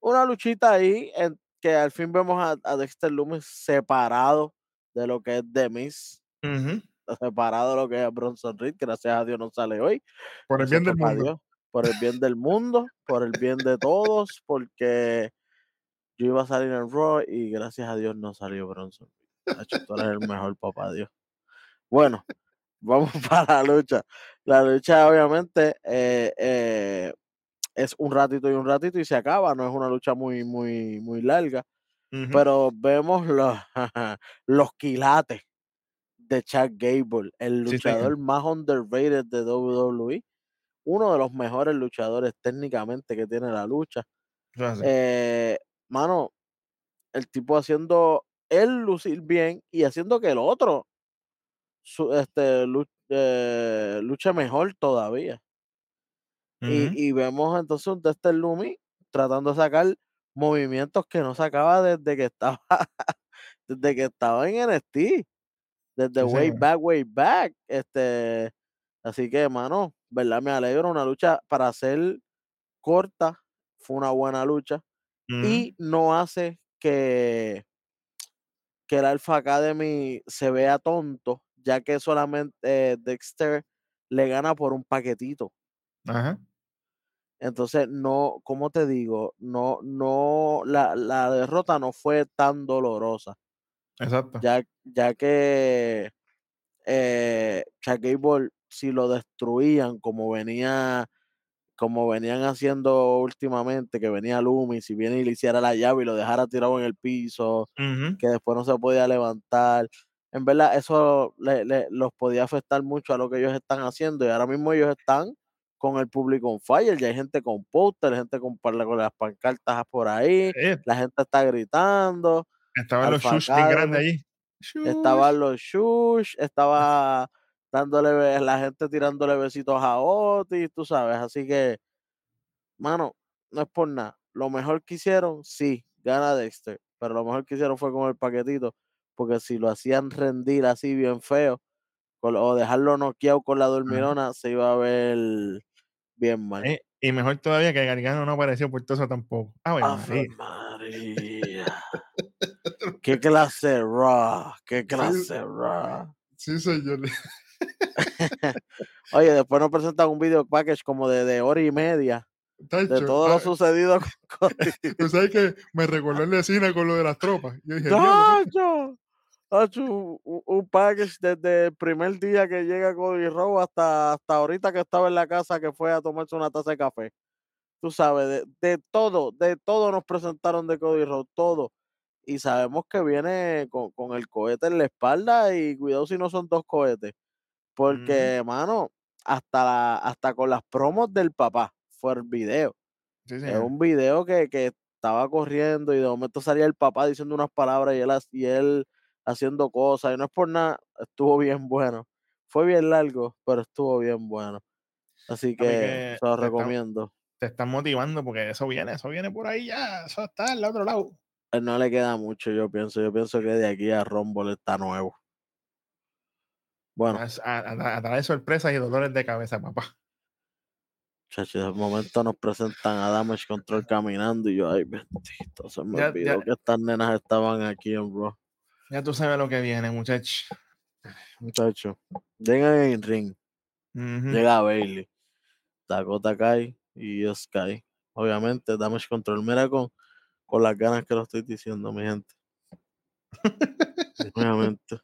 Una luchita ahí en- que al fin vemos a, a Dexter Loomis separado de lo que es The Miz, separado de lo que es Bronson Reed, gracias a Dios no sale hoy. Por el bien del pa' mundo. Dios, por el bien del mundo, por el bien de todos, porque yo iba a salir en Raw y gracias a Dios no salió Bronson. Reed. Tú eres el mejor, papá Dios. Bueno, vamos para la lucha. La lucha, obviamente, eh, eh, es un ratito y un ratito y se acaba. No es una lucha muy, muy, muy larga. Pero vemos los, los quilates de Chad Gable, el Sí, luchador más underrated de WWE. Uno de los mejores luchadores técnicamente que tiene la lucha. Así. Eh, mano, el tipo haciendo él lucir bien y haciendo que el otro su- este, lu- eh, luche mejor todavía. Y, y vemos entonces un Dexter Lumi tratando de sacar movimientos que no sacaba desde que estaba desde que estaba en NXT, desde Sí, way back, way back. Este, así que, mano, verdad me alegro, una lucha para ser corta, fue una buena lucha y no hace que que el Alpha Academy se vea tonto, ya que solamente eh, Dexter le gana por un paquetito. Ajá. Entonces, no, ¿cómo te digo? No, no, la, la derrota no fue tan dolorosa, Exacto. ya, ya que eh, Gable, si lo destruían como venía, como venían haciendo últimamente, que venía Lumi, si viene y le hiciera la llave y lo dejara tirado en el piso, que después no se podía levantar. En verdad, eso le- le- los podía afectar mucho a lo que ellos están haciendo. Y ahora mismo ellos están con el público on fire. Ya hay gente con póster, gente con, con las pancartas por ahí. Eh, La gente está gritando. estaban los shush bien grandes allí. Shush. estaban los shush, estaba dándole, la gente tirándole besitos a Otis, tú sabes. Así que, mano, no es por nada. Lo mejor que hicieron, sí, gana Dexter. Pero lo mejor que hicieron fue con el paquetito. Porque si lo hacían rendir así bien feo, con o dejarlo noqueado con la dormirona, se iba a ver bien mal. Eh, y mejor todavía que Gargano no apareció por todo eso tampoco. Ave Ave María. María. Qué clase raw, qué Sí, clase raw. sí, señor. Oye, después nos presentan un video package como de, de hora y media de todo lo ah, sucedido con Cody. tú sabes que me recordó en la escena con lo de las tropas. Yo dije, tacho, ¡Tacho! Un, un- package desde el primer día que llega Cody Rowe hasta, hasta ahorita que estaba en la casa que fue a tomarse una taza de café. Tú sabes, de, de todo, de todo nos presentaron de Cody Rowe, todo. Y sabemos que viene con, con el cohete en la espalda y cuidado si no son dos cohetes. Porque, mano, hasta, la, hasta con las promos del papá fue el video. Sí, Es un video que, que estaba corriendo y de momento salía el papá diciendo unas palabras y él, ha- y él haciendo cosas. Y no es por nada, estuvo bien bueno. Fue bien largo, pero estuvo bien bueno. Así que que se lo están, recomiendo. te están motivando porque eso viene, eso viene por ahí ya, eso está al otro lado. Él no le queda mucho, yo pienso. Yo pienso que de aquí a Rumble está nuevo. Bueno, A, a traer sorpresas y dolores de cabeza, papá. Chacho, de momento nos presentan a Damage Control caminando y yo, ay, bendito, se me Ya, olvidó ya, que estas nenas estaban aquí en Raw. Ya tú sabes lo que viene, muchacho. Muchachos, llegan en ring, Ujú. llega Bailey, Dakota Kai y Sky. Obviamente, Damage Control, mira con, con las ganas que lo estoy diciendo, mi gente. Obviamente,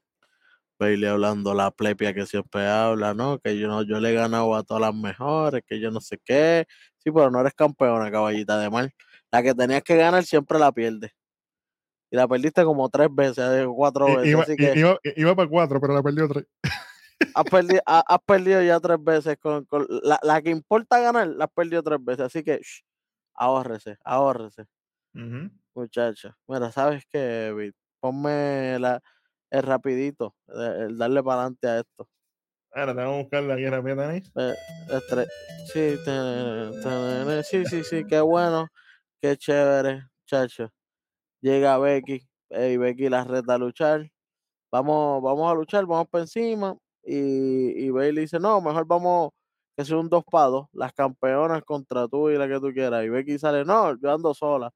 Bailey hablando la plepia que siempre habla, ¿no? Que yo no, yo le he ganado a todas las mejores, que yo no sé qué. Sí, pero no eres campeona, caballita de mal. La que tenías que ganar siempre la pierdes. Y la perdiste como tres veces, eh, cuatro veces. Iba, Así que iba, iba para cuatro, pero la perdió tres. has perdido, ha- has perdido ya tres veces. Con, con la, la que importa ganar, la has perdido tres veces. Así que, shh, ahórrese, ahórrese, Ujú. muchacha. Mira, ¿sabes qué, Vic? Ponme la, el rapidito, el, darle para adelante a esto. Ahora tengo que buscarla aquí rápido, ¿tenéis? Eh, estre- sí, te- te- sí, sí, sí, qué bueno, qué chévere, chacho. Llega Becky, y Becky la reta a luchar. Vamos, vamos a luchar, vamos para encima. Y, y Bailey dice, no, mejor vamos, que sea un dos para dos, las campeonas contra tú y la que tú quieras. Y Becky sale, no, yo ando sola.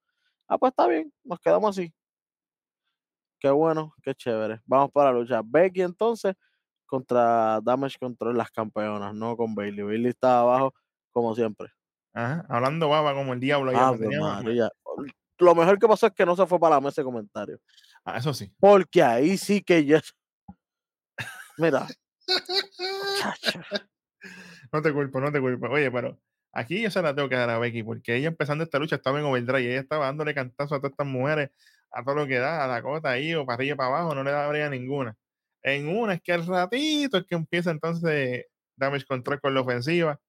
Ah, pues está bien, nos quedamos así. Qué bueno, qué chévere. Vamos para la lucha. Becky entonces contra Damage Control, las campeonas, no con Bailey. Bailey está abajo como siempre. Ajá, hablando baba como el diablo. ya Lo mejor que pasó es que no se fue para la mesa de comentarios. Ah, eso sí. Porque ahí sí que ya. Mira. No te culpo, no te culpo. Oye, pero aquí yo se la tengo que dar a Becky, porque ella empezando esta lucha estaba en overdrive y ella estaba dándole cantazo a todas estas mujeres, a todo lo que da, a Dakota ahí o para arriba y para abajo, no le daría ninguna. En una es que al ratito es que empieza entonces Damage Control con la ofensiva.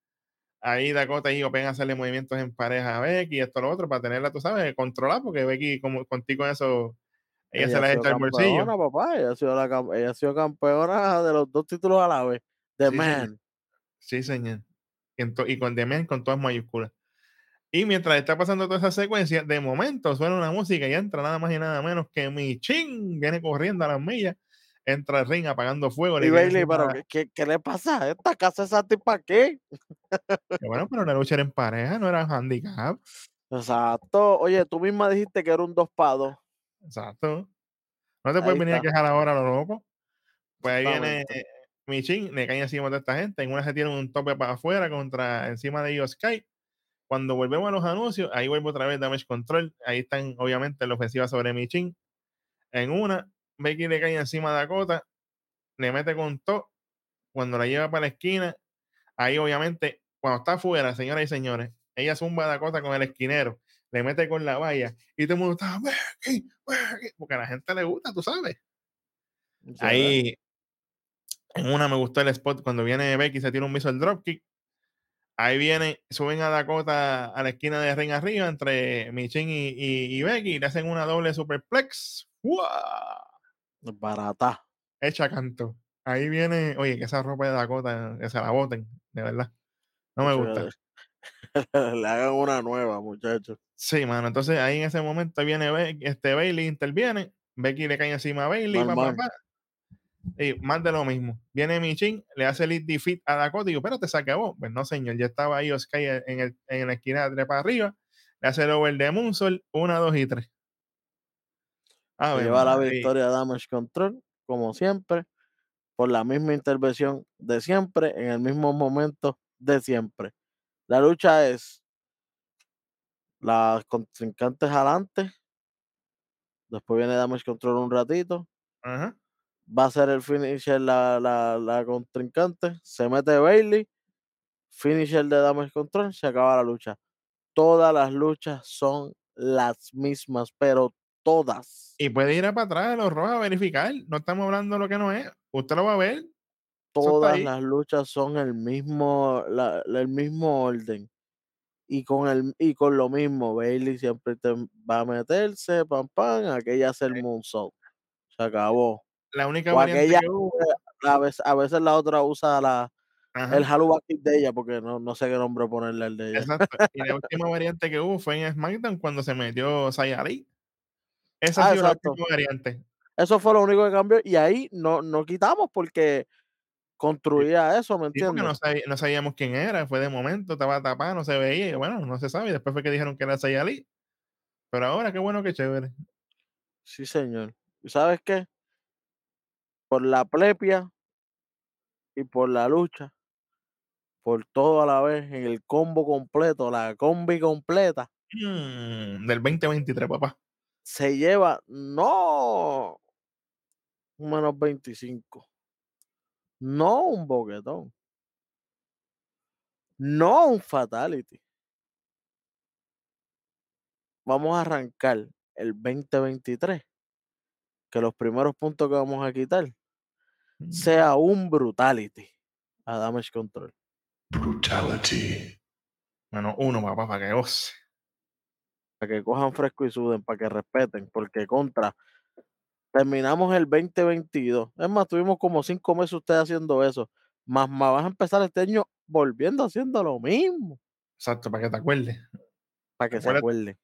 Ahí Dakota y Open a hacerle movimientos en pareja a Becky y esto lo otro para tenerla, tú sabes, controlada, porque Becky como contigo en eso, ella, se ha la echa al bolsillo. papá. Ella ha, sido la, ella ha sido campeona de los dos títulos a la vez. The Sí, señor. Man. Sí, señor. Y, to- y con Demian con todas mayúsculas. Y mientras está pasando toda esa secuencia, de momento suena una música y entra nada más y nada menos que Michin. Viene corriendo a las millas, entra al ring apagando fuego. Y Bailey, pero ¿qué, qué, qué le pasa a esta casa esa tipa qué? que Bueno, pero la lucha era en pareja, no era handicap. Exacto. Oye, tú misma dijiste que era un dos para dos. Exacto. No te Ahí puedes venir a quejar ahora, lo loco. Pues ahí viene eh, Michin, le cae encima de esta gente. En una se tiene un tope para afuera contra encima de ellos Sky. Cuando volvemos a los anuncios, ahí vuelvo otra vez Damage Control. Ahí están, obviamente, la ofensiva sobre Michin. En una, Becky le cae encima de Dakota, le mete con todo. Cuando la lleva para la esquina, ahí obviamente, cuando está afuera, señoras y señores, ella zumba a Dakota con el esquinero, le mete con la valla y todo el mundo está, Becky, Becky", porque a la gente le gusta, tú sabes. Ahí, en una me gustó el spot cuando viene Becky, se tira un missile dropkick. Ahí viene, suben a Dakota a la esquina de ring arriba entre Michin y, y, y Becky, y le hacen una doble superplex. ¡Guau! Barata. Hecha canto. Ahí viene, oye, que esa ropa de Dakota, que se la boten, de verdad. No me gusta. Le hagan una nueva, muchachos. Sí, mano. Entonces ahí en ese momento viene Be- este Bailey, interviene. Becky le cae encima a Bailey, pa, pa, Normal. pa. Y más de lo mismo. Viene Michin, le hace el defeat a Dakota y digo, espérate, se acabó. Pues no, señor, ya estaba ahí Sky en, el, en la esquina de para arriba. Le hace el over de Moonsault, una, dos y tres. A Se ver, lleva la victoria Damage Control, como siempre, por la misma intervención de siempre, en el mismo momento de siempre. La lucha es las contrincantes adelante, después viene Damage Control un ratito, Ajá. va a ser el finisher la, la, la contrincante, se mete Bailey, finisher de Damage Control, se acaba la lucha. Todas las luchas son las mismas, pero todas. Y puede ir a para atrás a los rojos a verificar. No estamos hablando de lo que no es. Usted lo va a ver. todas las luchas son el mismo, la- el mismo orden. Y con el y con lo mismo, Bailey siempre te va a meterse, pam pam, aquella hace el moonsault. Se acabó. La única O variante aquella, a veces, a veces la otra usa la, Ajá. el Kick de ella, porque no, no sé qué nombre ponerle al de ella. Exacto. Y la última variante que hubo fue en SmackDown cuando se metió Sayari. Esa Ah, ha sido la última variante. Eso fue lo único que cambió. Y ahí no, no quitamos porque construía eso, ¿me no, entiendes? sabi- no sabíamos quién era. Fue de momento, estaba tapada, no se veía. Y bueno, no se sabe. Y después fue que dijeron que era Sayari. Pero ahora, qué bueno, qué chévere. Sí, señor. ¿Y sabes qué? Por la plepia y por la lucha, por todo a la vez, en el combo completo, la combi completa, Mm, del 2023, papá. Se lleva, no, un menos 25, no un boquetón, no un fatality. Vamos a arrancar el 2023, que los primeros puntos que vamos a quitar Mm. sea un brutality a Damage Control. Brutality. Bueno, uno, papá, para que goce. Para que cojan fresco y suden, para que respeten, porque contra, terminamos el 2022. Es más, tuvimos como cinco meses ustedes haciendo eso. Más, más vas a empezar este año volviendo haciendo lo mismo, Exacto, para que te acuerdes. para que se acuerden.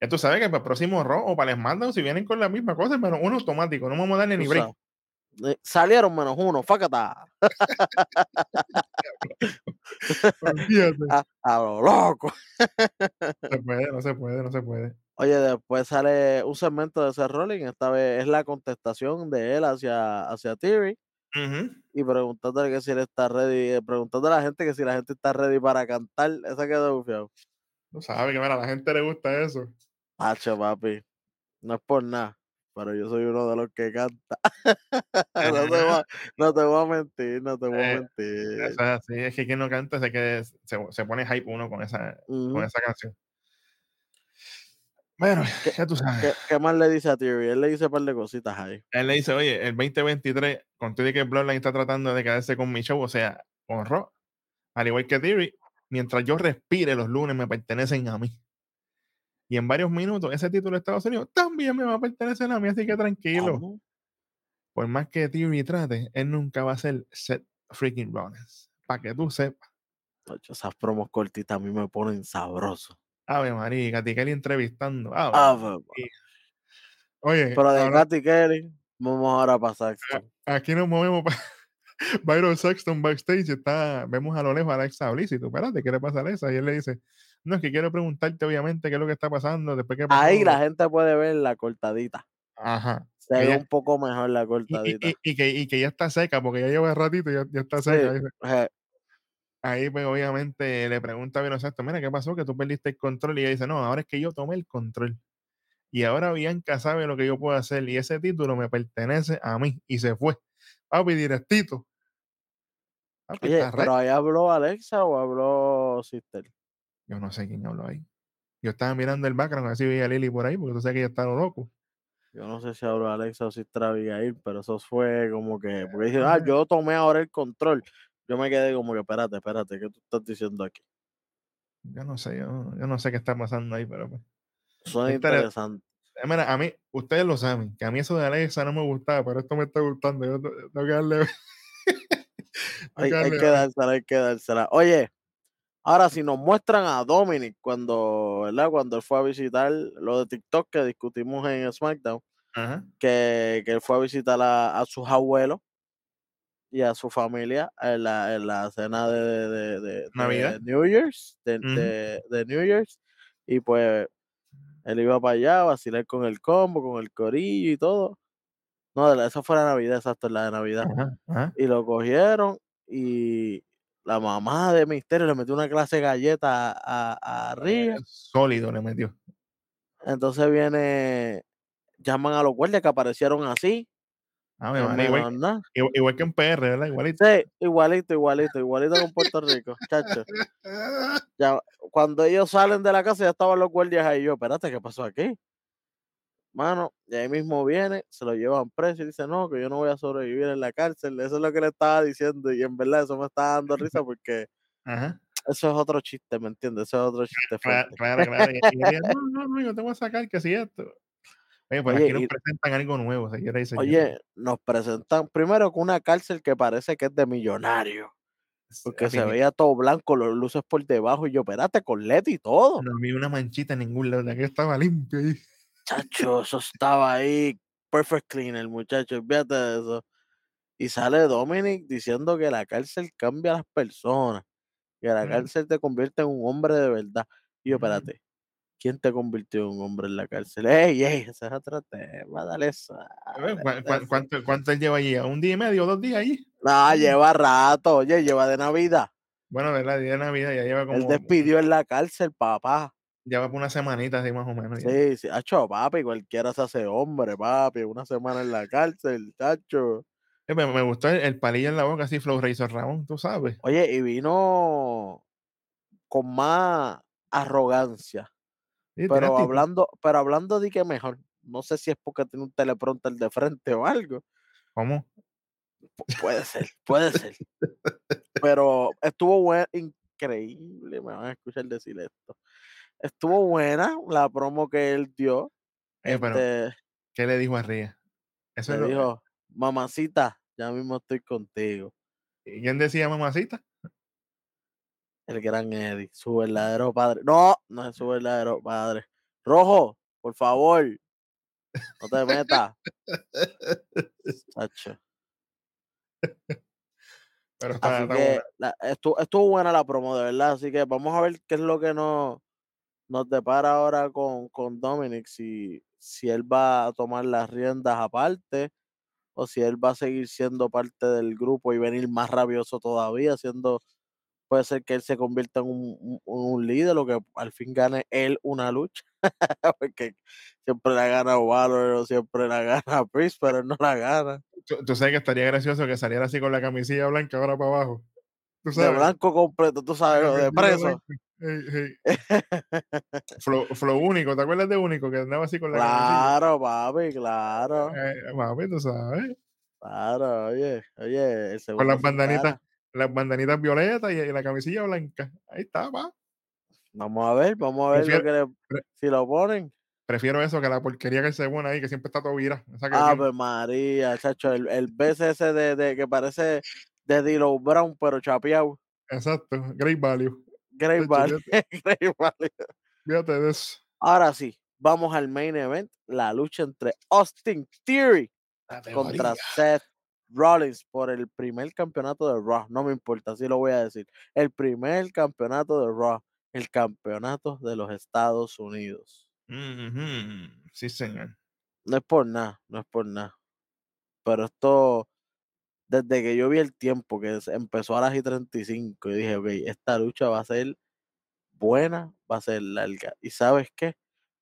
Ya tú sabes que para el próximo Raw o para el SmackDown, si vienen con la misma cosa, pero uno automático, no vamos a darle ni break. sabes. Eh, Salieron menos uno, fácata, Olvídate. a, a lo loco. No se puede, no se puede, no se puede. Oye, después sale un segmento de Seth Rollins, esta vez es la contestación de él hacia, hacia Theory y preguntándole que si él está ready, eh, preguntándole a la gente que si la gente está ready para cantar, esa quedó bufiado. Tú sabes que mira, a la gente le gusta eso. Hacho, papi, no es por nada, pero yo soy uno de los que canta. no, te voy a, no te voy a mentir, no te voy a Eh, mentir. Eso es así, es que quien no canta se, que se, se pone hype uno con esa, con esa canción. Bueno, ¿Qué- ya tú sabes. ¿Qué, qué más le dice a Theory? Él le dice un par de cositas ahí. Él le dice, oye, el 2023, con todo y que Bloodline está tratando de quedarse con mi show, o sea, con Raw, al igual que Theory, mientras yo respire los lunes me pertenecen a mí. Y en varios minutos ese título de Estados Unidos también me va a pertenecer a mí, así que tranquilo. ¿Cómo? Por más que Theory trate, él nunca va a ser Seth freaking Rollins. Para que tú sepas. Esas promos cortitas a mí me ponen sabroso. Ave María, Katy Kelly entrevistando. Ave. Oye, Pero de ahora- Katy Kelly, vamos ahora para Saxton. aquí nos movemos para Byron Saxton backstage. Está, vemos a lo lejos a Alexa Bliss y tú, espérate, ¿qué le pasa a Alexa? Y él le dice, no, es que quiero preguntarte obviamente qué es lo que está pasando después que. Ahí la gente puede ver la cortadita. Ajá. Se ve Ella- un poco mejor la Y, y- cortadita. y- y que, y que ya está seca, porque ya lleva ratito y ya, ya está seca. Ahí, pues, obviamente, le pregunta a Byron Saxton, mira, ¿qué pasó? Que tú perdiste el control. Y ella dice, no, ahora es que yo tomé el control. Y ahora Bianca sabe lo que yo puedo hacer. Y ese título me pertenece a mí. Y se fue. Papi, directito. Papi, Oye, pero ahí habló Alexa o habló Sister. Yo no sé quién habló ahí. Yo estaba mirando el background, así veía a Lily por ahí, porque tú sabes que ella está loco. Yo no sé si habló Alexa o Sister Abigail, pero eso fue como que. Porque dijeron, ah, yo tomé ahora el control. Yo me quedé como que, espérate, espérate, ¿qué tú estás diciendo aquí? Yo no sé, yo, yo no sé qué está pasando ahí, pero pues. Suena Inter- interesante. Eh, Mira, a mí, ustedes lo saben, que a mí eso de Alexa no me gustaba, pero esto me está gustando. Yo te- tengo que darle. Hay, hay que dársela, hay que dársela. Oye, ahora si nos muestran a Dominic cuando, ¿verdad? Cuando él fue a visitar lo de TikTok que discutimos en SmackDown, que, que él fue a visitar a, a sus abuelos y a su familia en la, en la cena de, de-. New Year's, de, Ujú. de- New Year's, y pues él iba para allá a vacilar con el combo, con el corillo y todo. No, esa fue la Navidad, exacto, la de Navidad y lo cogieron y la mamá de Misterio le metió una clase de galleta a, a, a. Eh, Sólido le metió. Entonces viene, llaman a los guardias que aparecieron así. María, igual, menos nada. igual- igual que en PR, ¿verdad? Igualito. Sí, igualito, igualito, igualito con Puerto Rico, chacho. Ya, cuando ellos salen de la casa ya estaban los guardias ahí. Yo, espérate, ¿qué pasó aquí? Mano, y ahí mismo viene, se lo llevan preso y dice, no, que yo no voy a sobrevivir en la cárcel. Eso es lo que le estaba diciendo y en verdad eso me está dando risa porque Ajá. eso es otro chiste, ¿me entiendes? Eso es otro chiste Claro, claro, claro. Y, y no, no, no, yo te voy a sacar que si esto. Oye, pues Oye, aquí nos y- presentan algo nuevo, señora y. Oye, nos presentan primero con una cárcel que parece que es de millonario, porque se veía todo blanco, los luces por debajo y yo, espérate, con LED y todo. No vi una manchita en ningún lado, de que estaba limpio ahí. Chacho, eso estaba ahí, perfect clean el muchacho, fíjate de eso. Y sale Dominic diciendo que la cárcel cambia a las personas, que la Mm. cárcel te convierte en un hombre de verdad. Y yo, espérate, ¿quién te convirtió en un hombre en la cárcel? ¡Ey, ey! Ese es otro tema, dale eso. A ver, ¿cuán- cuán- ¿Cuánto, cuánto él lleva allí? ¿Un día y medio, dos días allí? No, lleva rato, oye, lleva de Navidad. Bueno, ¿verdad? Día de Navidad ya lleva Él como. despidió en la cárcel, papá. Lleva por una semanita así más o menos. ya. Sí, sí, hacho, papi, cualquiera se hace hombre, papi, una semana en la cárcel, chacho. Eh, Me, me gustó el, el palillo en la boca, así, Flow Razor Ramón, tú sabes. Oye, y vino con más arrogancia, Sí, pero hablando, pero hablando de que mejor. No sé si es porque tiene un teleprompter de frente o algo. ¿Cómo? Pu- Puede ser, puede ser. Pero estuvo buen, increíble, me van a escuchar decir esto. Estuvo buena la promo que él dio. Eh, pero, Este, ¿qué le dijo a Ría? Eso es le dijo, mamacita, ya mismo estoy contigo. ¿Y ¿Quién decía mamacita? El gran Eddie, su verdadero padre. No, no es su verdadero padre. Rojo, por favor, no te metas. Pero está, Así está que buena. la- estuvo, estuvo buena la promo, de verdad. Así que vamos a ver qué es lo que nos, nos depara ahora con, con Dominic, si, si él va a tomar las riendas aparte o si él va a seguir siendo parte del grupo y venir más rabioso todavía, siendo, puede ser que él se convierta en un, un- líder o que al fin gane él una lucha, porque siempre la gana Valor o siempre la gana Priest, pero él no la gana. Tú, tú sabes que estaría gracioso que saliera así con la camisilla blanca ahora para abajo. Tú De blanco completo, tú sabes, lo de preso. blanca. Ey, ey. Flow, Flow único, ¿te acuerdas de único que andaba así con la? Claro, papi, claro, Eh, papi, tú sabes. claro, oye, oye, el Con las bandanitas, cara. las bandanitas violetas y, y la camisilla blanca. Ahí está, pa. Vamos a ver, vamos a ver lo Prefiero, que le, pre- si lo ponen. prefiero eso que la porquería que se pone ahí, que siempre está todo vira. Ave tiene. María, chacho, el, el BCS de, de que parece de Dilo Brown, pero chapeado. Exacto, great value. Great value, great value. fíjate de eso. Ahora sí, vamos al main event, la lucha entre Austin Theory contra. Seth Rollins por el primer campeonato de Raw. No me importa, así lo voy a decir. El primer campeonato de Raw, el campeonato de los Estados Unidos. Sí, señor. No es por nada, no es por nada. Pero esto, desde que yo vi el tiempo que empezó a las y 35, y dije, ok, esta lucha va a ser buena, va a ser larga. ¿Y sabes qué?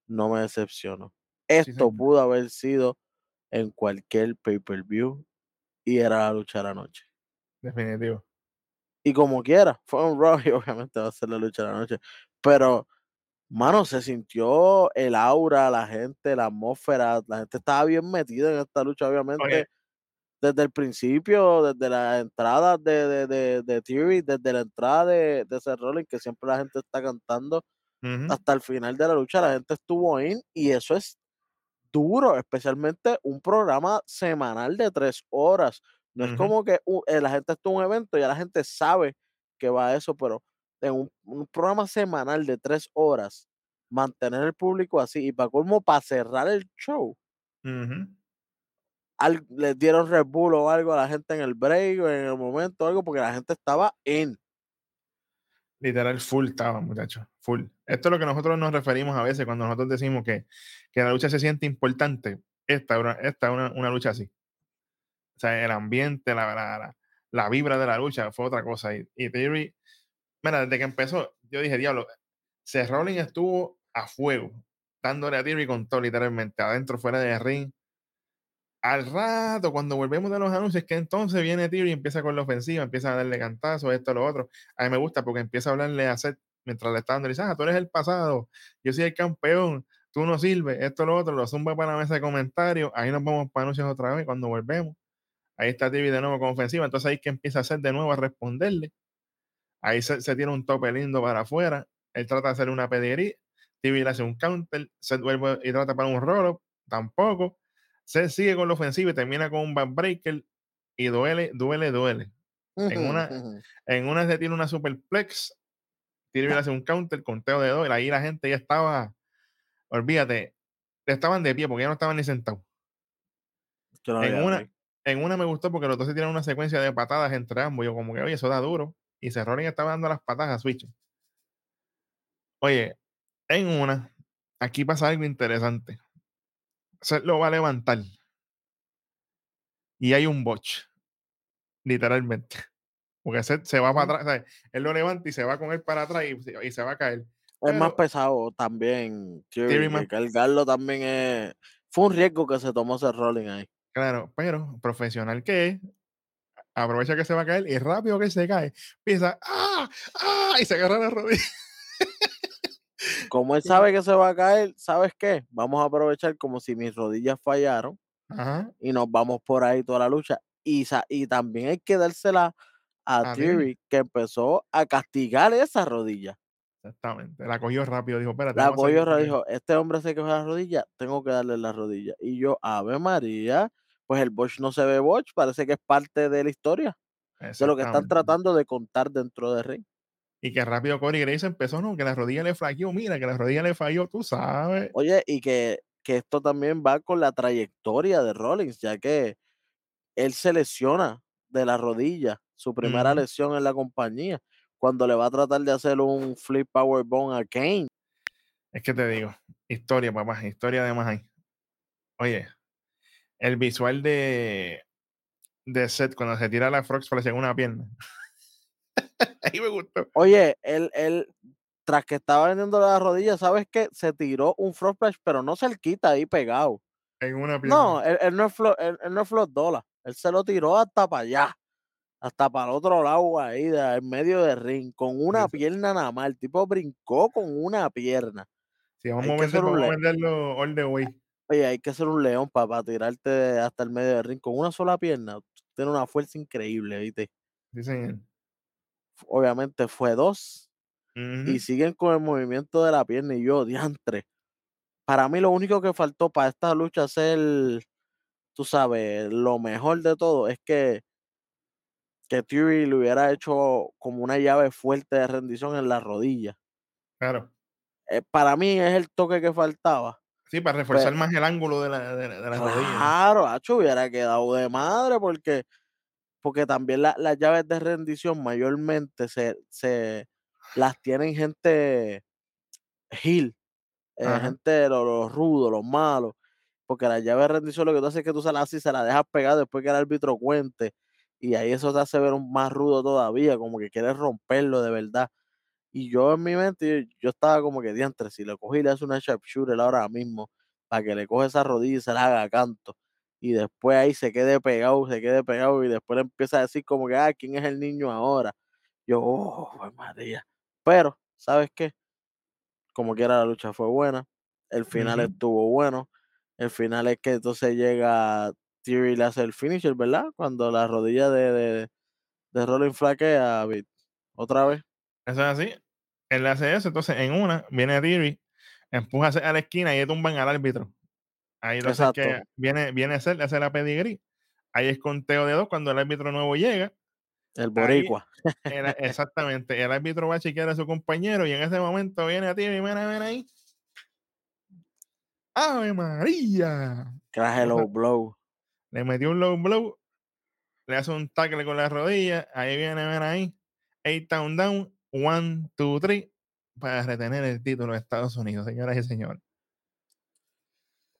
No me decepcionó. Esto pudo haber sido en cualquier pay-per-view y era la lucha de la noche. Definitivo. Y como quiera, fue un Raw y obviamente va a ser la lucha de la noche. Pero, mano, se sintió el aura, la gente, la atmósfera, la gente estaba bien metida en esta lucha, obviamente Oye, desde el principio, desde la entrada de, de, de, de Theory, desde la entrada de, de Seth Rollins, que siempre la gente está cantando, hasta el final de la lucha la gente estuvo in y eso es duro, especialmente un programa semanal de tres horas. No es como que eh, la gente está en un evento, ya la gente sabe que va a eso, pero en un, un programa semanal de tres horas, mantener el público así y para colmo, para cerrar el show, Ujú. Al- les dieron Red Bull o algo a la gente en el break o en el momento, algo, porque la gente estaba en. Literal, full estaba, muchachos. Full. Esto es lo que nosotros nos referimos a veces cuando nosotros decimos que, que la lucha se siente importante. Esta, era- esta es una, una lucha así. O sea, el ambiente, la, la, la, la vibra de la lucha fue otra cosa. Y, y Theory, mira, desde que empezó, yo dije, diablo, Seth Rollins estuvo a fuego, dándole a Theory con todo, literalmente, adentro, fuera de ring. Al rato, cuando volvemos de los anuncios, que entonces viene Theory y empieza con la ofensiva, empieza a darle cantazos, esto, lo otro. A mí me gusta porque empieza a hablarle a Seth mientras le está dando, dice, ah, tú eres el pasado, yo soy el campeón, tú no sirves, esto, lo otro, lo zumba para la mesa de comentarios, ahí nos vamos para anuncios otra vez cuando volvemos. Ahí está Theory de nuevo con ofensiva, entonces ahí que empieza a hacer de nuevo a responderle. Ahí se, se tiene un tope lindo para afuera, él trata de hacer una pedigree, Theory le hace un counter, Seth vuelve y trata para un roll tampoco. Seth sigue con la ofensiva y termina con un backbreaker y duele, duele, duele. En una, en una se tiene una superplex, Theory le hace un counter, conteo de dos, y ahí la gente ya estaba, olvídate, estaban de pie porque ya no estaban ni sentados. No En una, en una me gustó porque los dos se tiran una secuencia de patadas entre ambos. Yo como que, oye, eso da duro. Y Cerrone estaba dando las patadas a Switch. Oye, en una, aquí pasa algo interesante. Se lo va a levantar. Y hay un botch. Literalmente. Porque se, se va para atrás. ¿sabes? Él lo levanta y se va con él para atrás y, se- y se va a caer. Es más pesado también, Theory que cargarlo también es... Fue un riesgo que se tomó ese rolling ahí. Claro, pero profesional que es, aprovecha que se va a caer y rápido que se cae, empieza, ¡ah! ¡ah! Y se agarra la rodilla. Como él sabe que se va a caer, ¿sabes qué? Vamos a aprovechar como si mis rodillas fallaron Ajá. y nos vamos por ahí toda la lucha. Y, y también hay que dársela a A Theory. Que empezó a castigar esa rodilla. Exactamente. La cogió rápido, dijo, espérate, La cogió, porque- dijo, este hombre se quejó la rodilla, tengo que darle la rodilla. Y yo, Ave María, pues el Bosch no se ve Bosch, parece que es parte de la historia, de lo que están tratando de contar dentro de ring. Y que rápido Corey Grace empezó, no, que la rodilla le flaqueó, mira, que la rodilla le falló, tú sabes. Oye, y que, que esto también va con la trayectoria de Rollins, ya que él se lesiona de la rodilla, su primera lesión en la compañía, cuando le va a tratar de hacer un flip power bomb a Kane. Es que te digo, historia, papá, historia de más ahí. Oye, el visual de, de Seth cuando se tira la Frogs parecía una pierna. ahí me gustó. Oye, él, él, tras que estaba vendiendo la rodilla, ¿sabes qué? Se tiró un Frog Splash, pero no cerquita ahí pegado. En una pierna. No, él, él no es Flo, él, él no es Flor Dólar. Él se lo tiró hasta para allá. Hasta para el otro lado ahí, de- en medio del ring, con una pierna nada más. El tipo brincó con una pierna. Si vamos, hay a vender, vamos le- venderlo all the way. Oye, hay que ser un león para, tirarte hasta el medio del ring con una sola pierna. Tiene una fuerza increíble, ¿viste? Dicen. Obviamente fue dos. Y siguen con el movimiento de la pierna y yo, diantre. Para mí lo único que faltó para esta lucha ser, tú sabes, lo mejor de todo es que, que Theory le hubiera hecho como una llave fuerte de rendición en la rodilla. Claro. Eh, para mí es el toque que faltaba. Sí, para reforzar más el ángulo de la, de, la- de la rodilla. Claro, Hacho hubiera quedado de madre porque, porque también la- las llaves de rendición mayormente se, se las tienen gente heel, eh, gente los, los rudos, los malos, porque la llave de rendición lo que tú haces es que tú se la haces y se la dejas pegar después que el árbitro cuente, y ahí eso te hace ver un más rudo todavía, como que quieres romperlo de verdad. Y yo en mi mente, yo, yo estaba como que diantre, si le cogí y le hace una sharpshooter ahora mismo, para que le coge esa rodilla y se la haga canto. Y después ahí se quede pegado, se quede pegado, y después le empieza a decir como que, ah, ¿quién es el niño ahora? Yo, oh, María. Pero, ¿sabes qué? Como quiera la lucha fue buena, el final estuvo bueno, el final es que entonces llega Theory y le hace el finisher, ¿verdad? Cuando la rodilla de, de, de Rolling flaquea. Otra vez. Eso es así. Él hace eso, entonces en una viene Theory, empuja a la esquina y le tumban al árbitro. Ahí entonces que viene, viene a hacer, hace la pedigrí. Ahí es conteo de dos cuando el árbitro nuevo llega. El boricua. el- exactamente, el árbitro va a chequear a su compañero y en ese momento viene a Theory, mira, ven ahí. ¡Ave María! Sea, low blow. Le metió un low blow, le hace un tackle con la rodilla, ahí viene, ven ahí. Eight down down, one, two, three, para retener el título de Estados Unidos, señoras y señores.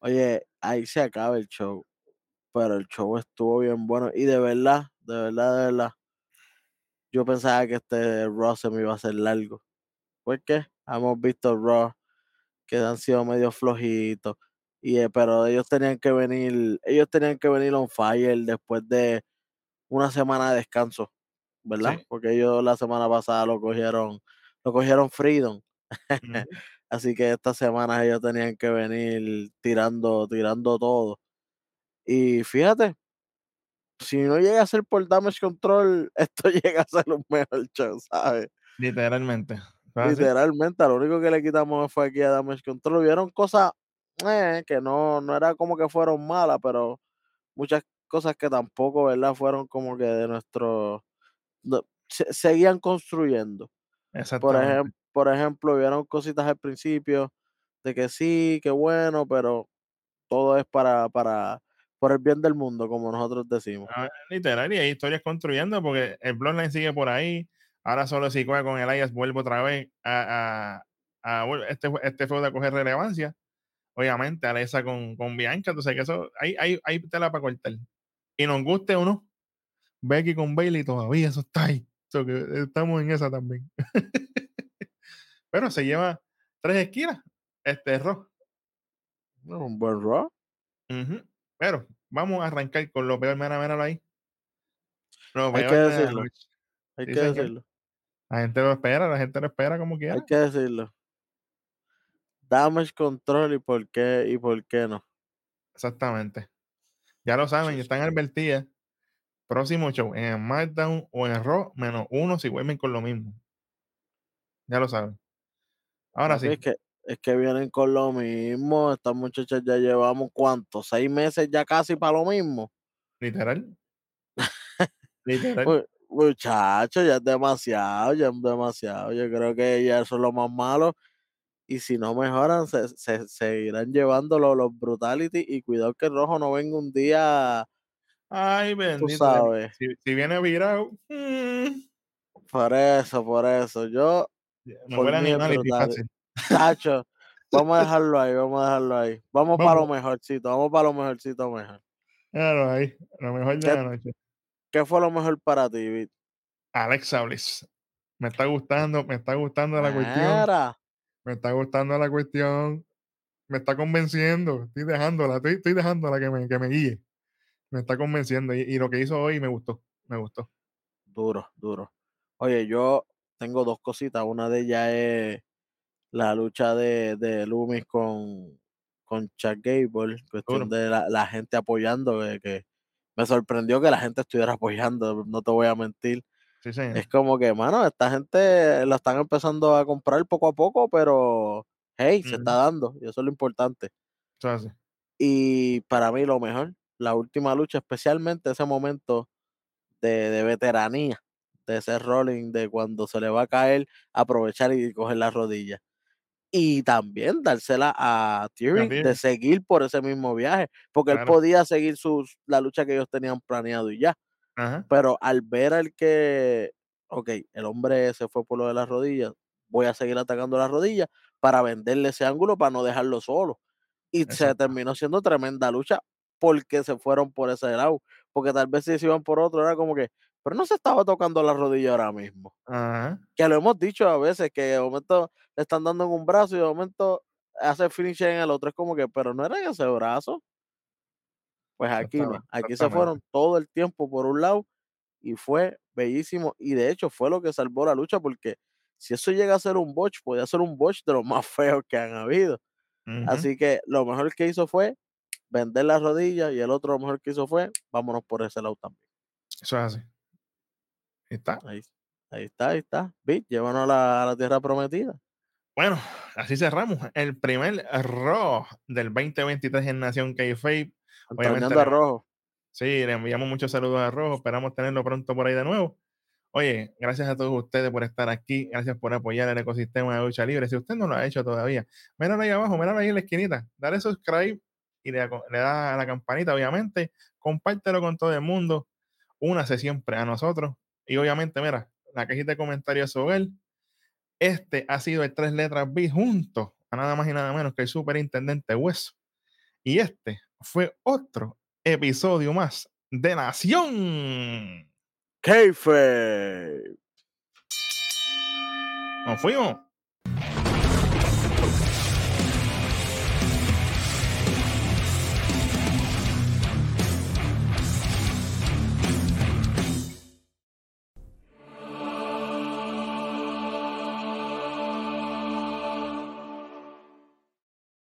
Oye, ahí se acaba el show. Pero el show estuvo bien bueno. Y de verdad, de verdad, de verdad. Yo pensaba que este Raw se me iba a hacer largo. ¿Por qué? Hemos visto Raw que han sido medio flojitos. Y, eh, pero ellos tenían que venir, ellos tenían que venir on fire después de una semana de descanso, ¿verdad? Sí. Porque ellos la semana pasada lo cogieron, lo cogieron Freedom. Ujú. Así que esta semana ellos tenían que venir tirando, tirando todo. Y fíjate, si no llega a ser por Damage Control, esto llega a ser un mejor show, ¿sabes? Literalmente. Literalmente, lo único que le quitamos fue aquí a Damage Control. Hubieron cosas eh, que no, no era como que fueron malas, pero muchas cosas que tampoco, ¿verdad? Fueron como que de nuestro... se- seguían construyendo. Por, Exactamente. Por ejemplo, hubieron cositas al principio de que sí, que bueno, pero todo es para, para, por el bien del mundo, como nosotros decimos. Ah, literal, y hay historias construyendo porque el Bloodline sigue por ahí. Ahora solo si juega con Elias vuelve otra vez a, a, a este, este feudo a coger relevancia. Obviamente, Alexa con, con Bianca, entonces que eso hay, hay, hay tela para cortar. Y nos guste o no, Becky con Bailey todavía eso está ahí. So que estamos en esa también. Pero se lleva tres esquinas. Este Raw. Un buen Raw. Pero vamos a arrancar con lo peor, mira, míralo ahí. Lo Hay que de la decirlo. Hay que decirlo. La gente lo espera, la gente lo espera como quiera. Hay que decirlo. Damage Control y por qué y por qué no. Exactamente. Ya lo saben, están advertidas. Próximo show en SmackDown o en Raw, menos uno si vuelven con lo mismo. Ya lo saben. Ahora sí, Es que, es que vienen con lo mismo. Estas muchachas ya llevamos cuánto, seis meses ya casi para lo mismo. literal. literal. Mu- Muchachos, ya es demasiado, ya es demasiado. Yo creo que ya eso es lo más malo. Y si no mejoran, se, se seguirán llevando los, los brutality. Y cuidado que el rojo no venga un día, Ay, tú bendito. Si, sabes. si- si viene virado, mm, Por eso, por eso. Yo, me animal. Chacho, Vamos a dejarlo ahí, vamos a dejarlo ahí. Vamos, para lo mejorcito, vamos para lo mejorcito mejor. Claro, ahí, lo mejor de ¿Qué- la noche. ¿Qué fue lo mejor para ti, Vic? Alexa Bliss. Me está gustando, me está gustando la cuestión. Me está gustando la cuestión. Me está convenciendo. Estoy dejándola, estoy, estoy dejándola que me, que me guíe. Me está convenciendo. Y, y lo que hizo hoy me gustó. Me gustó. Duro, duro. Oye, yo tengo dos cositas. Una de ellas es la lucha de, de Loomis con, con Chuck Gable, cuestión de la, la gente apoyando, que, que me sorprendió que la gente estuviera apoyando, no te voy a mentir. Sí, señor. Es como que, mano, esta gente la están empezando a comprar poco a poco, pero hey, se está dando, y eso es lo importante. Y para mí lo mejor, la última lucha, especialmente ese momento de, de veteranía de ese rolling, de cuando se le va a caer, aprovechar y coger la rodilla. Y también dársela a Theory de seguir por ese mismo viaje, porque él podía seguir sus, la lucha que ellos tenían planeado y ya. Ajá. Pero al ver al que, ok, el hombre se fue por lo de las rodillas, voy a seguir atacando las rodillas para venderle ese ángulo para no dejarlo solo. Y se terminó siendo tremenda lucha porque se fueron por ese lado. Porque tal vez si se iban por otro, era como que, pero no se estaba tocando la rodilla ahora mismo. Ajá. Que lo hemos dicho a veces, que de momento le están dando en un brazo y de momento hace finish en el otro. Es como que, pero no era en ese brazo. Pues aquí no, aquí se fueron todo el tiempo por un lado y fue bellísimo. Y de hecho fue lo que salvó la lucha porque si eso llega a ser un botch, podía ser un botch de los más feos que han habido. Así que lo mejor que hizo fue vender las rodillas y el otro lo mejor que hizo fue vámonos por ese lado también. Eso es así. Ahí está. Ahí, ahí está, ahí está. Llévanos a la, a la tierra prometida. Bueno, así cerramos el primer Raw del 2023 en Nación K-Fape. Obviamente a Rojo. Sí, le enviamos muchos saludos a Rojo. Esperamos tenerlo pronto por ahí de nuevo. Oye, gracias a todos ustedes por estar aquí. Gracias por apoyar el ecosistema de lucha libre. Si usted no lo ha hecho todavía, míralo ahí abajo, míralo ahí en la esquinita. Dale subscribe y le, da- le da a la campanita, obviamente. Compártelo con todo el mundo. Únase siempre a nosotros. Y obviamente, mira, la cajita de comentarios sobre él. Este ha sido el tres letras B junto a nada más y nada menos que el superintendente Hueso. Y este fue otro episodio más de Nación. Kayfabe. Nos fuimos.